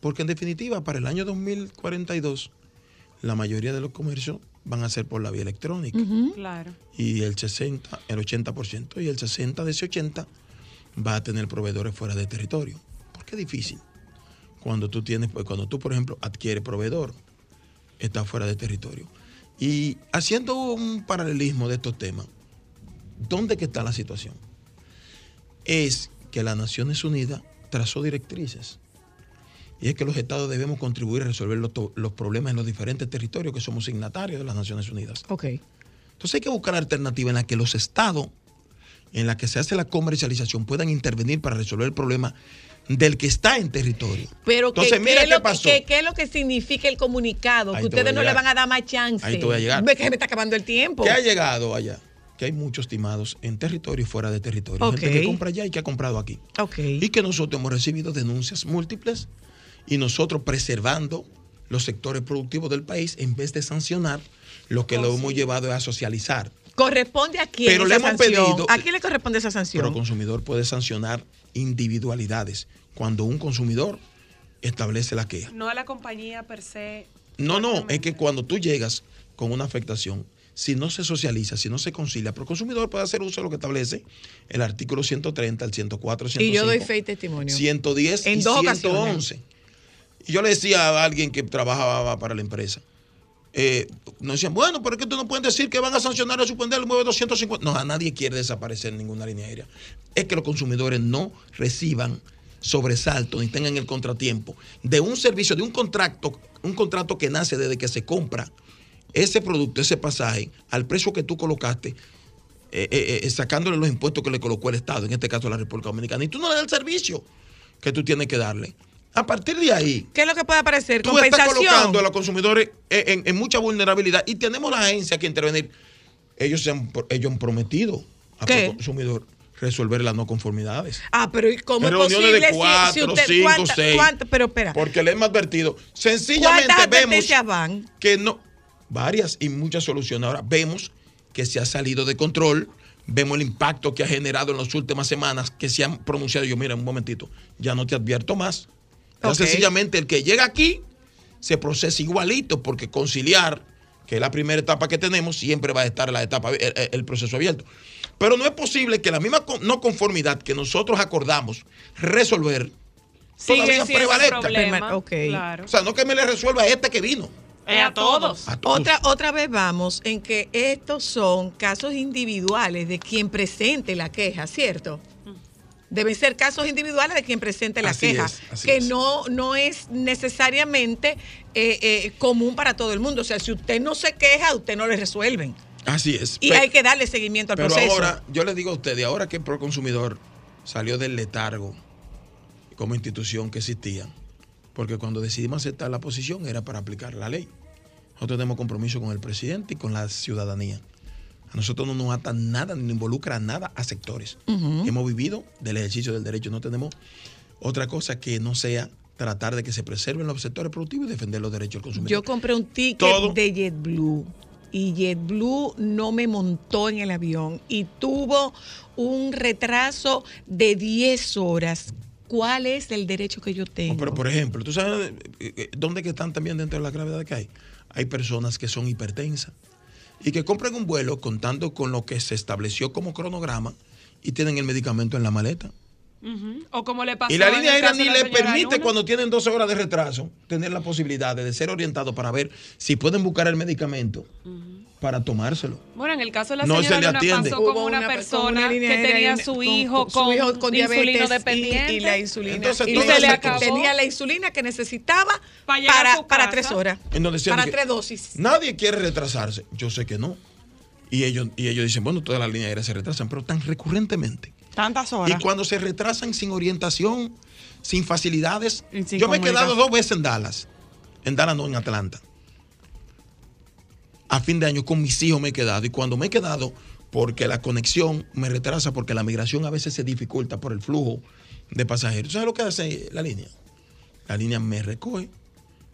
Porque en definitiva, para el año 2042, la mayoría de los comercios van a ser por la vía electrónica Claro. y el 60, el 80% y el 60 de ese 80 va a tener proveedores fuera de territorio. ¿Por qué es difícil? Cuando tú tienes, pues, cuando tú, por ejemplo, adquieres proveedor, está fuera de territorio. Y haciendo un paralelismo de estos temas, ¿dónde que está la situación? Es que las Naciones Unidas trazó directrices. Y es que los estados debemos contribuir a resolver los, los problemas en los diferentes territorios que somos signatarios de las Naciones Unidas. Ok. Entonces hay que buscar alternativas en las que los estados, en las que se hace la comercialización, puedan intervenir para resolver el problema del que está en territorio. Pero ¿qué, Entonces, qué mira qué lo que, pasó. qué- qué es lo que significa el comunicado? Ahí que ustedes no le van a dar más chance. Ahí te voy a llegar. Ve que me está acabando el tiempo. ¿Qué ha llegado allá? Que hay muchos timados en territorio y fuera de territorio. Ok. Gente que compra allá y que ha comprado aquí. Y que nosotros hemos recibido denuncias múltiples y nosotros preservando los sectores productivos del país en vez de sancionar, lo que lo hemos llevado es a socializar. ¿Corresponde a quién Pero esa le hemos sanción? pedido- ¿A quién le corresponde esa sanción? Pero el consumidor puede sancionar individualidades cuando un consumidor establece la queja. No a la compañía per se. No, no, es que cuando tú llegas con una afectación, si no se socializa, si no se concilia, pero el consumidor puede hacer uso de lo que establece el artículo 130, el 104, 105, y yo doy fe y testimonio. 110 En y dos 111. Y yo le decía a alguien que trabajaba para la empresa, eh, nos decían, bueno, pero es que tú no puedes decir que van a sancionar o suspender el 9250. No, a nadie quiere desaparecer ninguna línea aérea. Es que los consumidores no reciban sobresalto ni tengan el contratiempo de un servicio, de un contrato, un contrato que nace desde que se compra ese producto, ese pasaje, al precio que tú colocaste, eh, eh, eh, sacándole los impuestos que le colocó el Estado, en este caso la República Dominicana, y tú no le das el servicio que tú tienes que darle. A partir de ahí, ¿Qué es lo que puede aparecer? tú estás colocando a los consumidores en, en- en mucha vulnerabilidad y tenemos la agencia que intervenir. Ellos, se han, ellos han prometido a ¿Qué? los consumidor resolver las no conformidades. Ah, pero ¿y cómo En es reuniones posible de si- cuatro, si, usted cinco, cuánta- seis. cuánta- pero espera, Porque le hemos advertido. Sencillamente ¿cuántas vemos van? que no, varias y muchas soluciones. Ahora vemos que se ha salido de control, vemos el impacto que ha generado en las últimas semanas, que se han pronunciado. Yo, mira, un momentito, ya no te advierto más. Ya Ok. Sencillamente el que llega aquí se procesa igualito, porque conciliar, que es la primera etapa que tenemos, siempre va a estar la etapa, el, el- el proceso abierto. Pero no es posible que la misma no conformidad que nosotros acordamos resolver Sigue todavía prevalezca. problema. Perma- ok. Claro. O sea, no que me le resuelva a este que vino. Es a todos. A todos. Otra, otra vez vamos en que estos son casos individuales de quien presente la queja, ¿cierto? Deben ser casos individuales de quien presente la Así queja, es, que es. no, no es necesariamente eh, eh, común para todo el mundo. O sea, si usted no se queja, a usted no le resuelven. Así es. Y hay que darle seguimiento al Pero proceso. ahora, yo le digo a ustedes, ahora que el Proconsumidor salió del letargo como institución que existía, porque cuando decidimos aceptar la posición era para aplicar la ley. Nosotros tenemos compromiso con el presidente y con la ciudadanía. A nosotros no nos ata nada, ni nos involucra nada a sectores. Hemos vivido del ejercicio del derecho. No tenemos otra cosa que no sea tratar de que se preserven los sectores productivos y defender los derechos del consumidor. Yo compré un ticket Todo. de JetBlue y JetBlue no me montó en el avión y tuvo un retraso de 10 horas. ¿Cuál es el derecho que yo tengo? Pero, por ejemplo, ¿tú sabes eh, eh, dónde que están también dentro de la gravedad que hay? Hay personas que son hipertensas y que compran un vuelo contando con lo que se estableció como cronograma y tienen el medicamento en la maleta. O como le pasó Y la línea aérea ni le permite, Luna. cuando tienen 12 horas de retraso, tener la posibilidad de ser orientados para ver si pueden buscar el medicamento para tomárselo. Bueno, en el caso de la No señora se le Luna atiende. pasó Hubo con una, persona una que tenía y- su con- hijo con con, su hijo con diabetes y- dependiente. Y, la insulina. Entonces, y se le acabó. Tenía la insulina que necesitaba Para para, tres horas. En donde decían Para que tres dosis. Nadie quiere retrasarse. Yo sé que no. Y ellos, y ellos dicen, bueno, todas las líneas aéreas se retrasan, pero tan recurrentemente. Tantas Y horas. cuando se retrasan sin orientación, sin facilidades. Y sin yo me he quedado dos veces en Dallas. En Dallas, no en Atlanta. A fin de año con mis hijos me he quedado. Y cuando me he quedado, porque la conexión me retrasa, porque la migración a veces se dificulta por el flujo de pasajeros. ¿Sabes lo que hace la línea? La línea me recoge,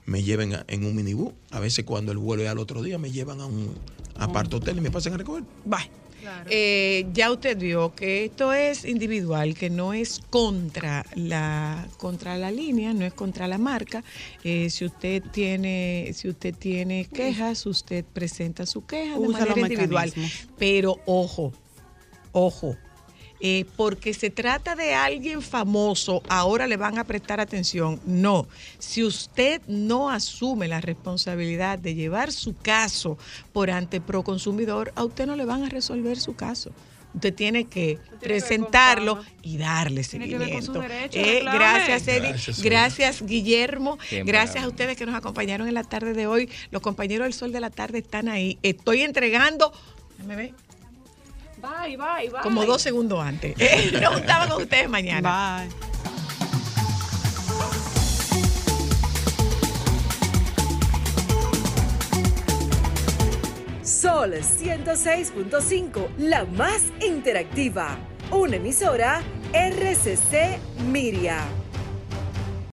me llevan en un minibús. A veces cuando el vuelo es al otro día, me llevan a un apart hotel y me pasan a recoger. Bye. Eh, ya usted vio que esto es individual, que no es contra la contra la línea, no es contra la marca. Eh, si usted tiene si usted tiene quejas, usted presenta su queja de Usa manera los individual. mecanismos. Pero ojo, ojo. Eh, porque se trata de alguien famoso, ahora le van a prestar atención. No, si usted no asume la responsabilidad de llevar su caso por ante Proconsumidor, a usted no le van a resolver su caso. Usted tiene que presentarlo y darle Tiene que ver con su seguimiento. derecho, Eh, gracias, Eddie. Gracias, Gracias. Guillermo. Gracias a ustedes que nos acompañaron en la tarde de hoy. Los compañeros del Sol de la Tarde están ahí. Estoy entregando. déjame ver, Bye, bye, bye. como dos segundos antes. Eh, Nos juntamos con ustedes mañana. Bye. Sol 106.5, la más interactiva. Una emisora RCC Miria.